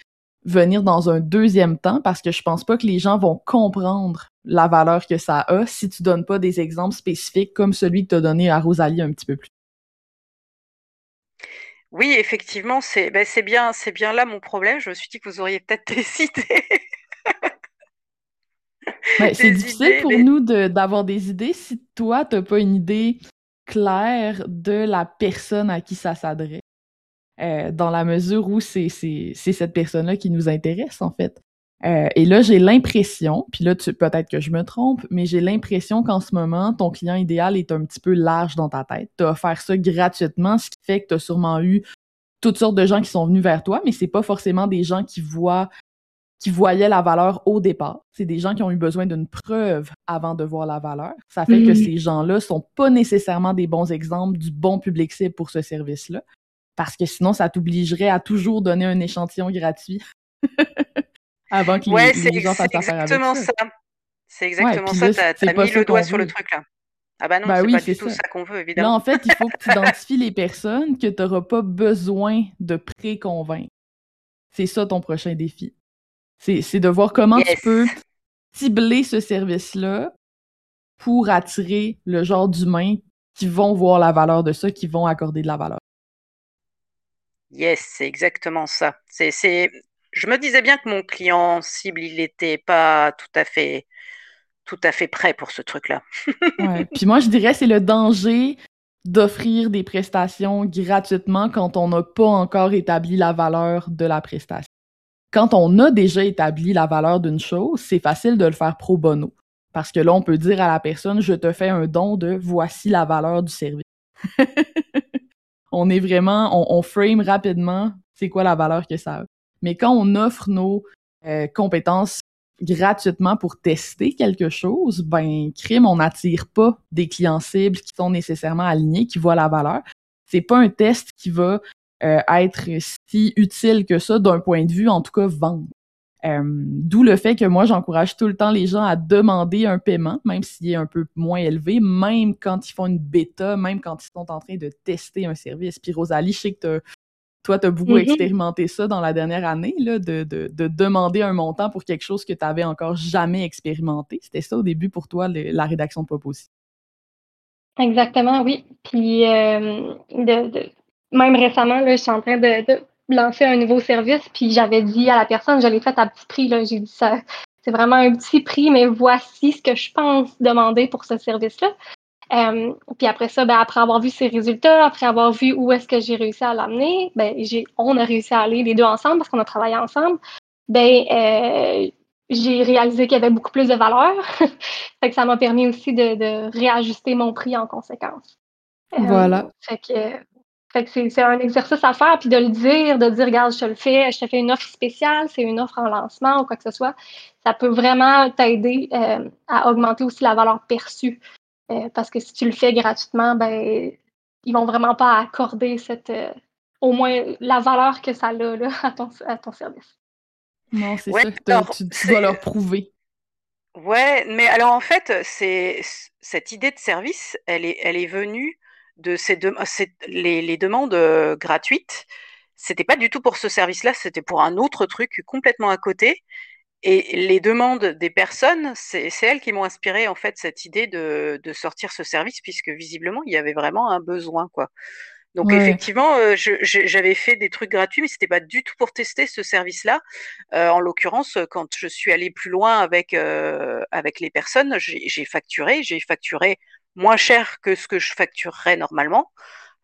venir dans un deuxième temps parce que je pense pas que les gens vont comprendre la valeur que ça a si tu donnes pas des exemples spécifiques comme celui que tu as donné à Rosalie un petit peu plus. Oui, effectivement, c'est ben, c'est bien, c'est bien là mon problème. Je me suis dit que vous auriez peut-être des idées. Ouais, c'est difficile idées, pour mais- nous de- d'avoir des idées si toi, t'as pas une idée claire de la personne à qui ça s'adresse. Euh, dans la mesure où c'est cette personne-là qui nous intéresse, en fait. Euh, et là, j'ai l'impression, puis là, tu- peut-être que je me trompe, mais j'ai l'impression qu'en ce moment, ton client idéal est un petit peu large dans ta tête. Tu as offert ça gratuitement, ce qui fait que tu as sûrement eu toutes sortes de gens qui sont venus vers toi, mais c'est pas forcément des gens qui voient qui voyaient la valeur au départ. C'est des gens qui ont eu besoin d'une preuve avant de voir la valeur. Ça fait que Mhm. ces gens-là sont pas nécessairement des bons exemples du bon public cible pour ce service-là. Parce que sinon, ça t'obligerait à toujours donner un échantillon gratuit avant que les, Ouais, les c'est gens fassent c'est affaire avec exactement ça. ça. C'est exactement ça. là, T'as c'est t'as pas mis ça le doigt sur le truc là. Ah bah non, Ben c'est oui, pas c'est du tout ça. ça qu'on veut, Là, évidemment. en fait, il faut que tu identifies les personnes que tu n'auras pas besoin de pré-convaincre. C'est ça ton prochain défi. C'est c'est de voir comment Yes. tu peux cibler ce service-là pour attirer le genre d'humains qui vont voir la valeur de ça, qui vont accorder de la valeur. Yes, c'est exactement ça. C'est, c'est... Je me disais bien que mon client cible, il n'était pas tout à fait, tout à fait prêt pour ce truc-là. Ouais. Puis moi, je dirais c'est le danger d'offrir des prestations gratuitement quand on n'a pas encore établi la valeur de la prestation. Quand on a déjà établi la valeur d'une chose, c'est facile de le faire pro bono. Parce que là, on peut dire à la personne, je te fais un don de voici la valeur du service. on est vraiment, on, on frame rapidement c'est quoi la valeur que ça a. Mais quand on offre nos euh, compétences gratuitement pour tester quelque chose, ben, crime, on n'attire pas des clients cibles qui sont nécessairement alignés, qui voient la valeur. C'est pas un test qui va euh, être si utile que ça d'un point de vue, en tout cas, vendre. Euh, D'où le fait que moi, j'encourage tout le temps les gens à demander un paiement, même s'il est un peu moins élevé, même quand ils font une bêta, même quand ils sont en train de tester un service. Puis Rosalie, je sais que toi, tu as beaucoup Mhm. expérimenté ça dans la dernière année, là, de, de, de demander un montant pour quelque chose que tu avais encore jamais expérimenté. C'était ça au début pour toi, le- la rédaction de pop aussi? Exactement, oui. Puis euh, de- même récemment, là, je suis en train de, de lancer un nouveau service, puis j'avais dit à la personne, je l'ai fait à petit prix, là, j'ai dit ça, c'est vraiment un petit prix, mais voici ce que je pense demander pour ce service-là. Euh, puis après ça, ben, après avoir vu ses résultats, après avoir vu où est-ce que j'ai réussi à l'amener, ben, j'ai, on a réussi à aller les deux ensemble parce qu'on a travaillé ensemble. Ben, euh, j'ai réalisé qu'il y avait beaucoup plus de valeur. fait que ça m'a permis aussi de, de réajuster mon prix en conséquence. Euh, Voilà. fait que, fait que c'est, c'est un exercice à faire, puis de le dire, de dire, regarde, je te le fais, je te fais une offre spéciale, c'est une offre en lancement ou quoi que ce soit. Ça peut vraiment t'aider euh, à augmenter aussi la valeur perçue. Euh, parce que si tu le fais gratuitement, ben, ils vont vraiment pas accorder cette, euh, au moins la valeur que ça a là, à, ton, à ton service. Non, c'est Ouais, ça. tu, tu dois leur prouver. Ouais, mais alors en fait, c'est cette idée de service, elle est, elle est venue de ces deux, c'est- les, les demandes euh, gratuites. C'était pas du tout pour ce service-là, c'était pour un autre truc complètement à côté. Et les demandes des personnes, c'est elles qui m'ont inspiré en fait cette idée de, de sortir ce service, puisque visiblement il y avait vraiment un besoin, quoi. Donc Ouais. effectivement, euh, j'avais fait des trucs gratuits, mais c'était pas du tout pour tester ce service-là. Euh, en l'occurrence, quand je suis allée plus loin avec euh, avec les personnes, j'ai facturé, j'ai facturé moins cher que ce que je facturerais normalement,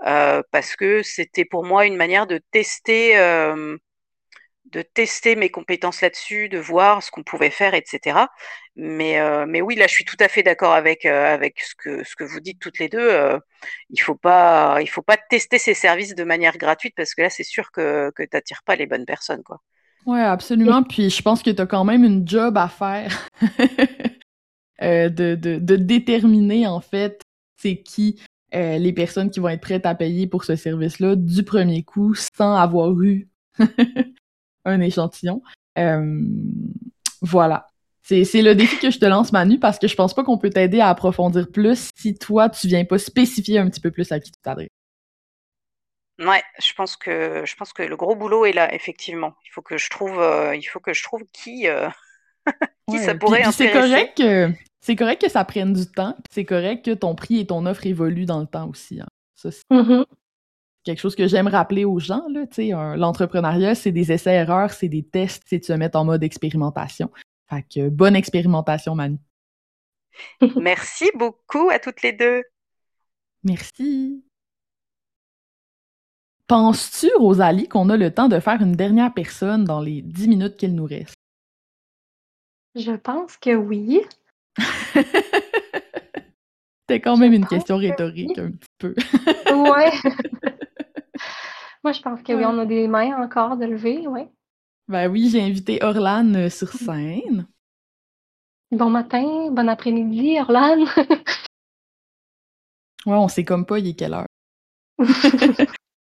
euh, parce que c'était pour moi une manière de tester, euh, de tester mes compétences là-dessus, de voir ce qu'on pouvait faire, etc. Mais, euh, mais oui, là, je suis tout à fait d'accord avec, avec ce, que, ce que vous dites toutes les deux. Il faut pas, il faut pas tester ces services de manière gratuite parce que là, c'est sûr que, que tu n'attires pas les bonnes personnes. Quoi. Ouais, absolument. Puis je pense que tu as quand même une job à faire de, de, de, déterminer, en fait, c'est qui les personnes qui vont être prêtes à payer pour ce service-là du premier coup sans avoir eu un échantillon. Euh, voilà. C'est le défi que je te lance, Manu, parce que je pense pas qu'on peut t'aider à approfondir plus si toi, tu viens pas spécifier un petit peu plus à qui tu t'adresses. Ouais, je pense que je pense que le gros boulot est là, effectivement. Il faut que je trouve, euh, il faut que je trouve qui, euh, qui ça pourrait intéresser. C'est correct que c'est correct que ça prenne du temps. C'est correct que ton prix et ton offre évoluent dans le temps aussi. Hein. Ça, mm-hmm quelque chose que j'aime rappeler aux gens. L'entrepreneuriat, c'est des essais-erreurs, c'est des tests, c'est de se mettre en mode expérimentation. Fait que bonne expérimentation, Manu. Merci beaucoup à toutes les deux. Merci. Penses-tu, Rosalie, qu'on a le temps de faire une dernière personne dans les dix minutes qu'il nous reste? Je pense que oui. C'était quand même une question rhétorique, un petit peu. ouais. Moi, je pense que oui, on a des mains encore de lever, oui. Ben oui, j'ai invité Orlane euh, sur scène. Bon matin, bon après-midi, Orlane. ouais, on sait comme pas il est quelle heure?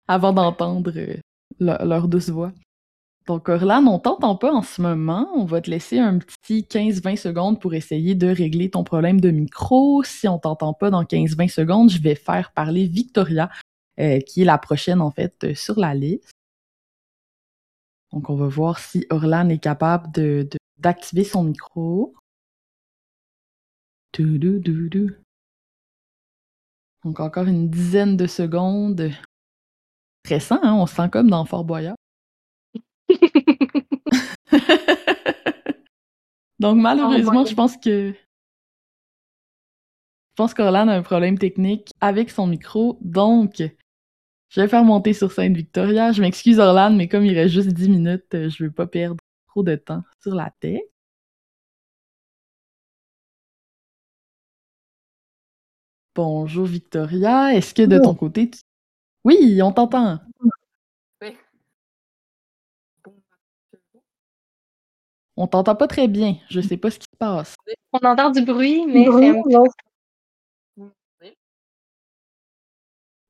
Avant d'entendre euh, leur, douce voix. Donc, Orlane, on t'entend pas en ce moment. On va te laisser un petit 15-20 secondes pour essayer de régler ton problème de micro. Si on t'entend pas dans 15-20 secondes, je vais faire parler Victoria euh, qui est la prochaine en fait euh, sur la liste. Donc on va voir si Orlan est capable d'activer son micro. Donc encore une dizaine de secondes. Stressant, hein? On se sent comme dans Fort Boyard. Donc malheureusement, je pense que je pense qu'Orlan a un problème technique avec son micro. Donc, je vais faire monter sur scène Victoria. Je m'excuse Orlane, mais comme il reste juste 10 minutes, euh, je veux pas perdre trop de temps sur la tête. Bonjour Victoria. Est-ce que de ton côté, tu... oui, on t'entend. Oui. On t'entend pas très bien. Je sais pas ce qui se passe. On entend du bruit, mais un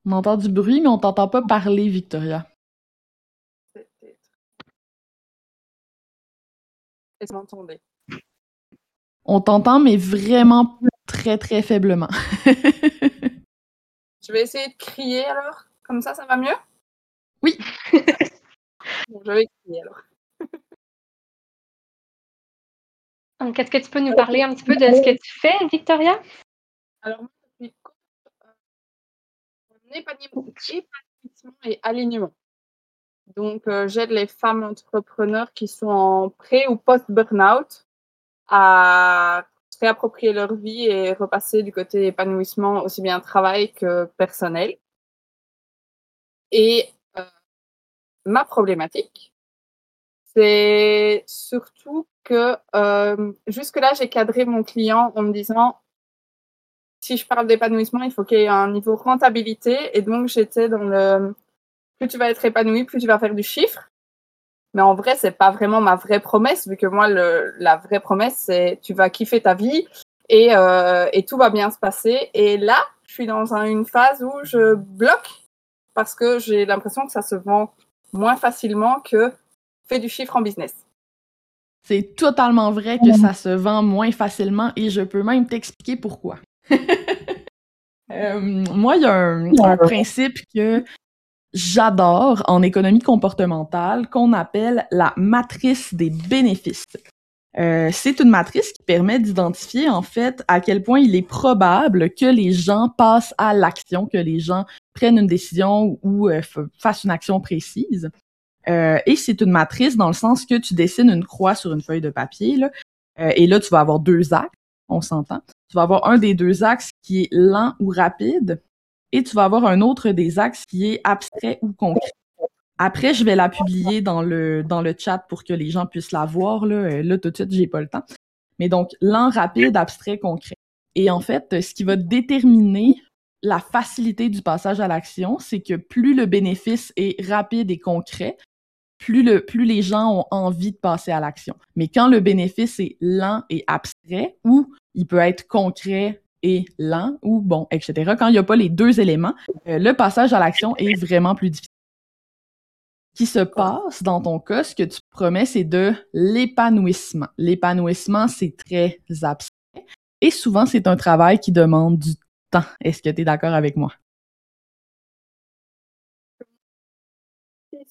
On entend du bruit, mais on t'entend pas parler, Victoria. M'entendez? On t'entend, mais vraiment très, très faiblement. je vais essayer de crier alors. Comme ça, ça va mieux? Oui. je vais crier alors. Est-ce que tu peux nous parler un petit peu de ce que tu fais, Victoria? Alors, moi, épanouissement et alignement. Donc, euh, j'aide les femmes entrepreneurs qui sont en pré ou post-burnout à réapproprier leur vie et repasser du côté épanouissement aussi bien travail que personnel. Et euh, ma problématique, c'est surtout euh, jusque-là, j'ai cadré mon client en me disant si je parle d'épanouissement, il faut qu'il y ait un niveau rentabilité. Et donc, j'étais dans le plus tu vas être épanoui, plus tu vas faire du chiffre. Mais en vrai, c'est pas vraiment ma vraie promesse, vu que moi, le, la vraie promesse, c'est tu vas kiffer ta vie et, euh, tout va bien se passer. Et là, je suis dans une phase où je bloque parce que j'ai l'impression que ça se vend moins facilement que fait du chiffre en business. C'est totalement vrai que ça se vend moins facilement et je peux même t'expliquer pourquoi. Euh, moi, il y a un, principe que j'adore en économie comportementale qu'on appelle la matrice des bénéfices. Euh, c'est une matrice qui permet d'identifier en fait à quel point il est probable que les gens passent à l'action, que les gens prennent une décision ou euh, fassent une action précise. Et c'est une matrice dans le sens que tu dessines une croix sur une feuille de papier là, et là tu vas avoir deux actes on s'entend. Tu vas avoir un des deux axes qui est lent ou rapide et tu vas avoir un autre des axes qui est abstrait ou concret. Après, je vais la publier dans le, dans le chat pour que les gens puissent la voir. Là, euh, là tout de suite, j'ai pas le temps. Mais donc, lent, rapide, abstrait, concret. Et en fait, ce qui va déterminer la facilité du passage à l'action, c'est que plus le bénéfice est rapide et concret, plus, le, plus les gens ont envie de passer à l'action. Mais quand le bénéfice est lent et abstrait, ou il peut être concret et lent, ou bon, etc., quand il n'y a pas les deux éléments, euh, le passage à l'action est vraiment plus difficile. Qui se passe dans ton cas, ce que tu promets, c'est de l'épanouissement. L'épanouissement, c'est très abstrait. Et souvent, c'est un travail qui demande du temps. Est-ce que tu es d'accord avec moi?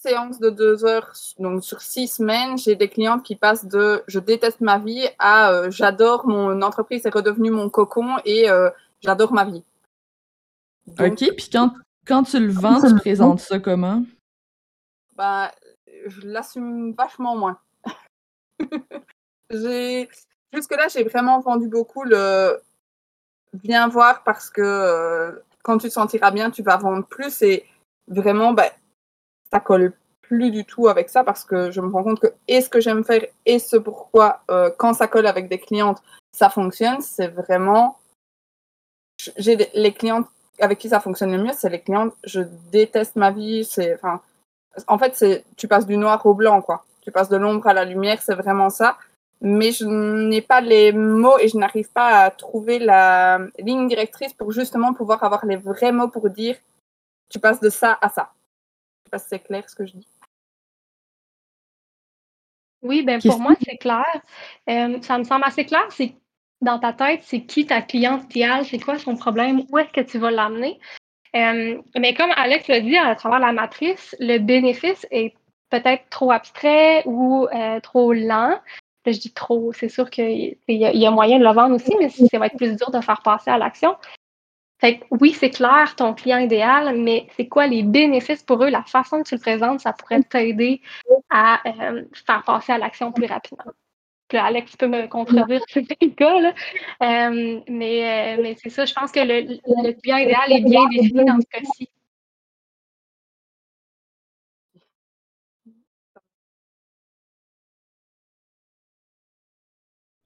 Séance de deux heures, donc sur six semaines, j'ai des clientes qui passent de je déteste ma vie à euh, j'adore mon entreprise, c'est redevenu mon cocon et euh, j'adore ma vie. ok, puis quand, quand tu le vends, tu présentes ça comment? Ben, je l'assume vachement moins. j'ai Jusque-là, j'ai vraiment vendu beaucoup le viens voir parce que euh, quand tu te sentiras bien, tu vas vendre plus et vraiment, ben, ça colle plus du tout avec ça parce que je me rends compte que et ce que j'aime faire et ce pourquoi euh, quand ça colle avec des clientes ça fonctionne c'est vraiment j'ai les clientes avec qui ça fonctionne le mieux c'est les clientes je déteste ma vie c'est enfin en fait c'est tu passes du noir au blanc quoi. Tu passes de l'ombre à la lumière c'est vraiment ça. Mais je n'ai pas les mots et je n'arrive pas à trouver la ligne directrice pour justement pouvoir avoir les vrais mots pour dire tu passes de ça à ça sais pas si c'est clair ce que je dis. Oui, ben pour moi, c'est clair. Euh, ça me semble assez clair. C'est dans ta tête, c'est qui ta cliente idéale, c'est quoi son problème, où est-ce que tu vas l'amener? Euh, mais comme Alex l'a dit à travers la matrice, le bénéfice est peut-être trop abstrait ou euh, trop lent. je dis trop, c'est sûr qu'il y, y, a moyen de le vendre aussi, mais ça va être plus dur de faire passer à l'action. Fait que oui, c'est clair ton client idéal, mais c'est quoi les bénéfices pour eux, la façon que tu le présentes, ça pourrait t'aider à euh, faire passer à l'action plus rapidement. Là, Alex peut me contredire si c'est le cas, là. Euh, mais, euh, mais c'est ça, je pense que le, le, client idéal est bien défini dans ce cas-ci.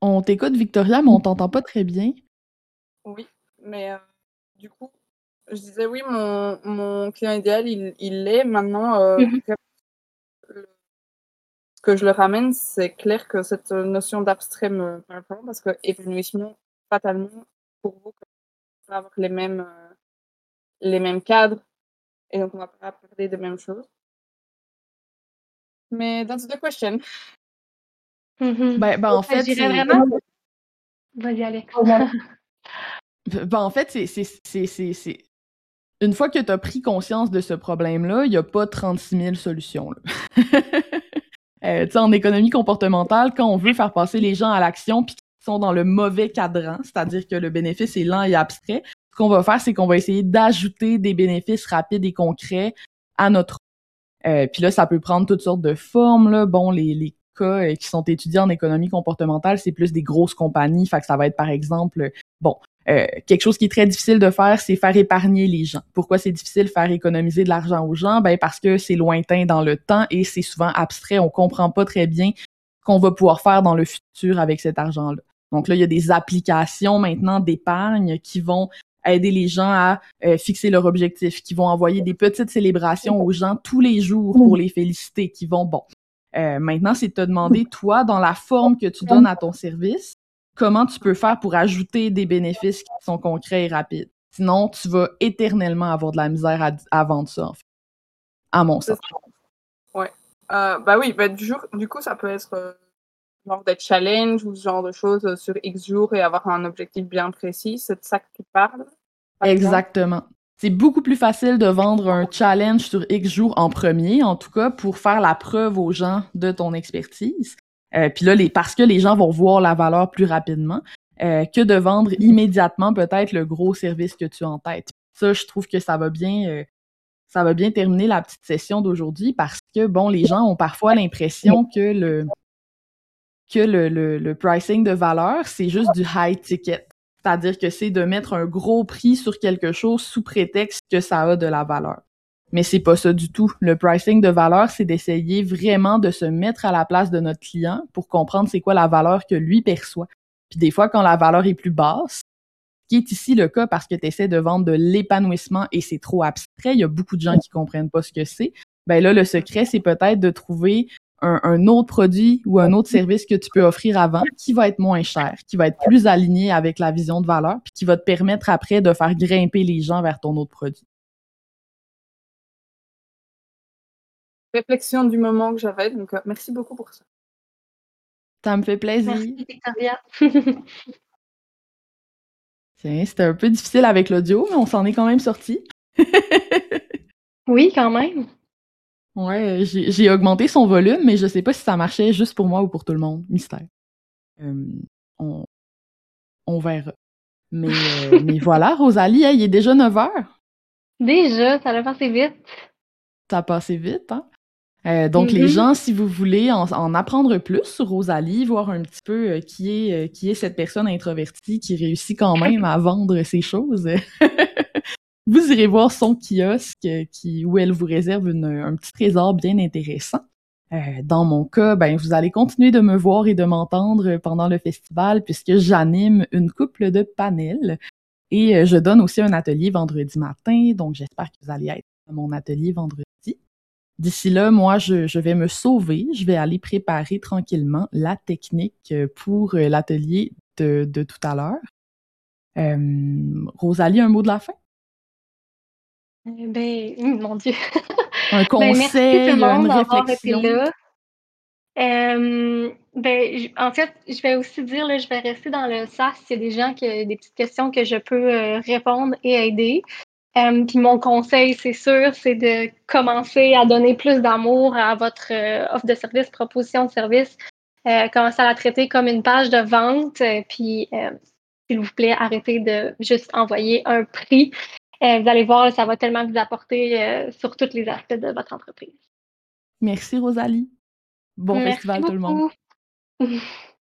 On t'écoute, Victoria, mais on t'entend pas très bien. Oui, mais du coup, je disais oui, mon, mon client idéal, il l'est. Maintenant, euh, mmh ce que je le ramène, c'est clair que cette notion d'abstrait me parle parce que épanouissement, fatalement, pour vous, on va avoir les mêmes, euh, les mêmes cadres et donc on va pas parler des mêmes choses. Mais that's the question. Mmh ben, ben, en fait, vraiment. Vas-y, Alex. Ben, en fait, c'est. Une fois que tu as pris conscience de ce problème-là, il n'y a pas 36 000 solutions. euh, en économie comportementale, quand on veut faire passer les gens à l'action puis qu'ils sont dans le mauvais cadran, c'est-à-dire que le bénéfice est lent et abstrait, ce qu'on va faire, c'est qu'on va essayer d'ajouter des bénéfices rapides et concrets à notre. Euh, puis là, ça peut prendre toutes sortes de formes. Là. Bon, les, les cas euh, qui sont étudiés en économie comportementale, c'est plus des grosses compagnies. Fait que ça va être, par exemple, bon, euh, quelque chose qui est très difficile de faire, c'est faire épargner les gens. Pourquoi c'est difficile de faire économiser de l'argent aux gens? Ben parce que c'est lointain dans le temps et c'est souvent abstrait. On comprend pas très bien qu'on va pouvoir faire dans le futur avec cet argent-là. Donc là, il y a des applications maintenant d'épargne qui vont aider les gens à euh, fixer leur objectif, qui vont envoyer des petites célébrations aux gens tous les jours pour les féliciter, qui vont, bon, euh, maintenant, c'est de te demander, toi, dans la forme que tu donnes à ton service, comment tu peux faire pour ajouter des bénéfices qui sont concrets et rapides? Sinon, tu vas éternellement avoir de la misère à, vendre ça, en fait. À mon sens. Ouais. Euh, bah oui, bah, du, jour, du coup, ça peut être euh, genre des challenges ou ce genre de choses euh, sur X jours et avoir un objectif bien précis. C'est de ça que tu parles. Exactement. C'est beaucoup plus facile de vendre un challenge sur X jours en premier, en tout cas, pour faire la preuve aux gens de ton expertise. Euh, puis là, parce que les gens vont voir la valeur plus rapidement, euh, que de vendre immédiatement peut-être le gros service que tu as en tête. Ça, je trouve que ça va bien, euh, ça va bien terminer la petite session d'aujourd'hui parce que bon, les gens ont parfois l'impression que le que le, le, le pricing de valeur, c'est juste du high ticket. C'est-à-dire que c'est de mettre un gros prix sur quelque chose sous prétexte que ça a de la valeur. Mais c'est pas ça du tout. Le pricing de valeur, c'est d'essayer vraiment de se mettre à la place de notre client pour comprendre c'est quoi la valeur que lui perçoit. Puis des fois, quand la valeur est plus basse, ce qui est ici le cas parce que tu essaies de vendre de l'épanouissement et c'est trop abstrait, il y a beaucoup de gens qui comprennent pas ce que c'est. Ben là, le secret, c'est peut-être de trouver un, autre produit ou un autre service que tu peux offrir avant qui va être moins cher, qui va être plus aligné avec la vision de valeur, puis qui va te permettre après de faire grimper les gens vers ton autre produit. Réflexion du moment que j'avais, donc euh, merci beaucoup pour ça. Ça me fait plaisir. Merci, Victoria. Tiens, c'était un peu difficile avec l'audio, mais on s'en est quand même sorti. oui, quand même. Ouais, j'ai augmenté son volume, mais je sais pas si ça marchait juste pour moi ou pour tout le monde. Mystère. Euh, on, on verra. Mais, euh, mais voilà, Rosalie, il est déjà 9 heures. Déjà, ça a passé vite. Ça a passé vite, hein? Euh, donc, les mm-hmm. gens, si vous voulez en, apprendre plus sur Rosalie, voir un petit peu qui, est, qui est cette personne introvertie qui réussit quand même à vendre ses choses, vous irez voir son kiosque qui, où elle vous réserve un petit trésor bien intéressant. Euh, dans mon cas, ben, vous allez continuer de me voir et de m'entendre pendant le festival puisque j'anime une couple de panels et euh, je donne aussi un atelier vendredi matin. Donc, j'espère que vous allez être à mon atelier vendredi. D'ici là, moi, je, je, vais me sauver. Je vais aller préparer tranquillement la technique pour euh, l'atelier de, de, tout à l'heure. Euh, Rosalie, un mot de la fin? Eh ben, mon Dieu. Un ben, conseil, une réflexion. Là. ben, en fait, je vais aussi dire, là, je vais rester dans le SAS. Il y a des gens qui ont des petites questions que je peux euh, répondre et aider. Puis mon conseil, c'est sûr, c'est de commencer à donner plus d'amour à votre euh, offre de service, proposition de service. Euh, commencer à la traiter comme une page de vente. puis, s'il vous plaît, arrêtez de juste envoyer un prix. Euh, vous allez voir, ça va tellement vous apporter euh, sur tous les aspects de votre entreprise. Merci Rosalie. Bon festival tout le monde.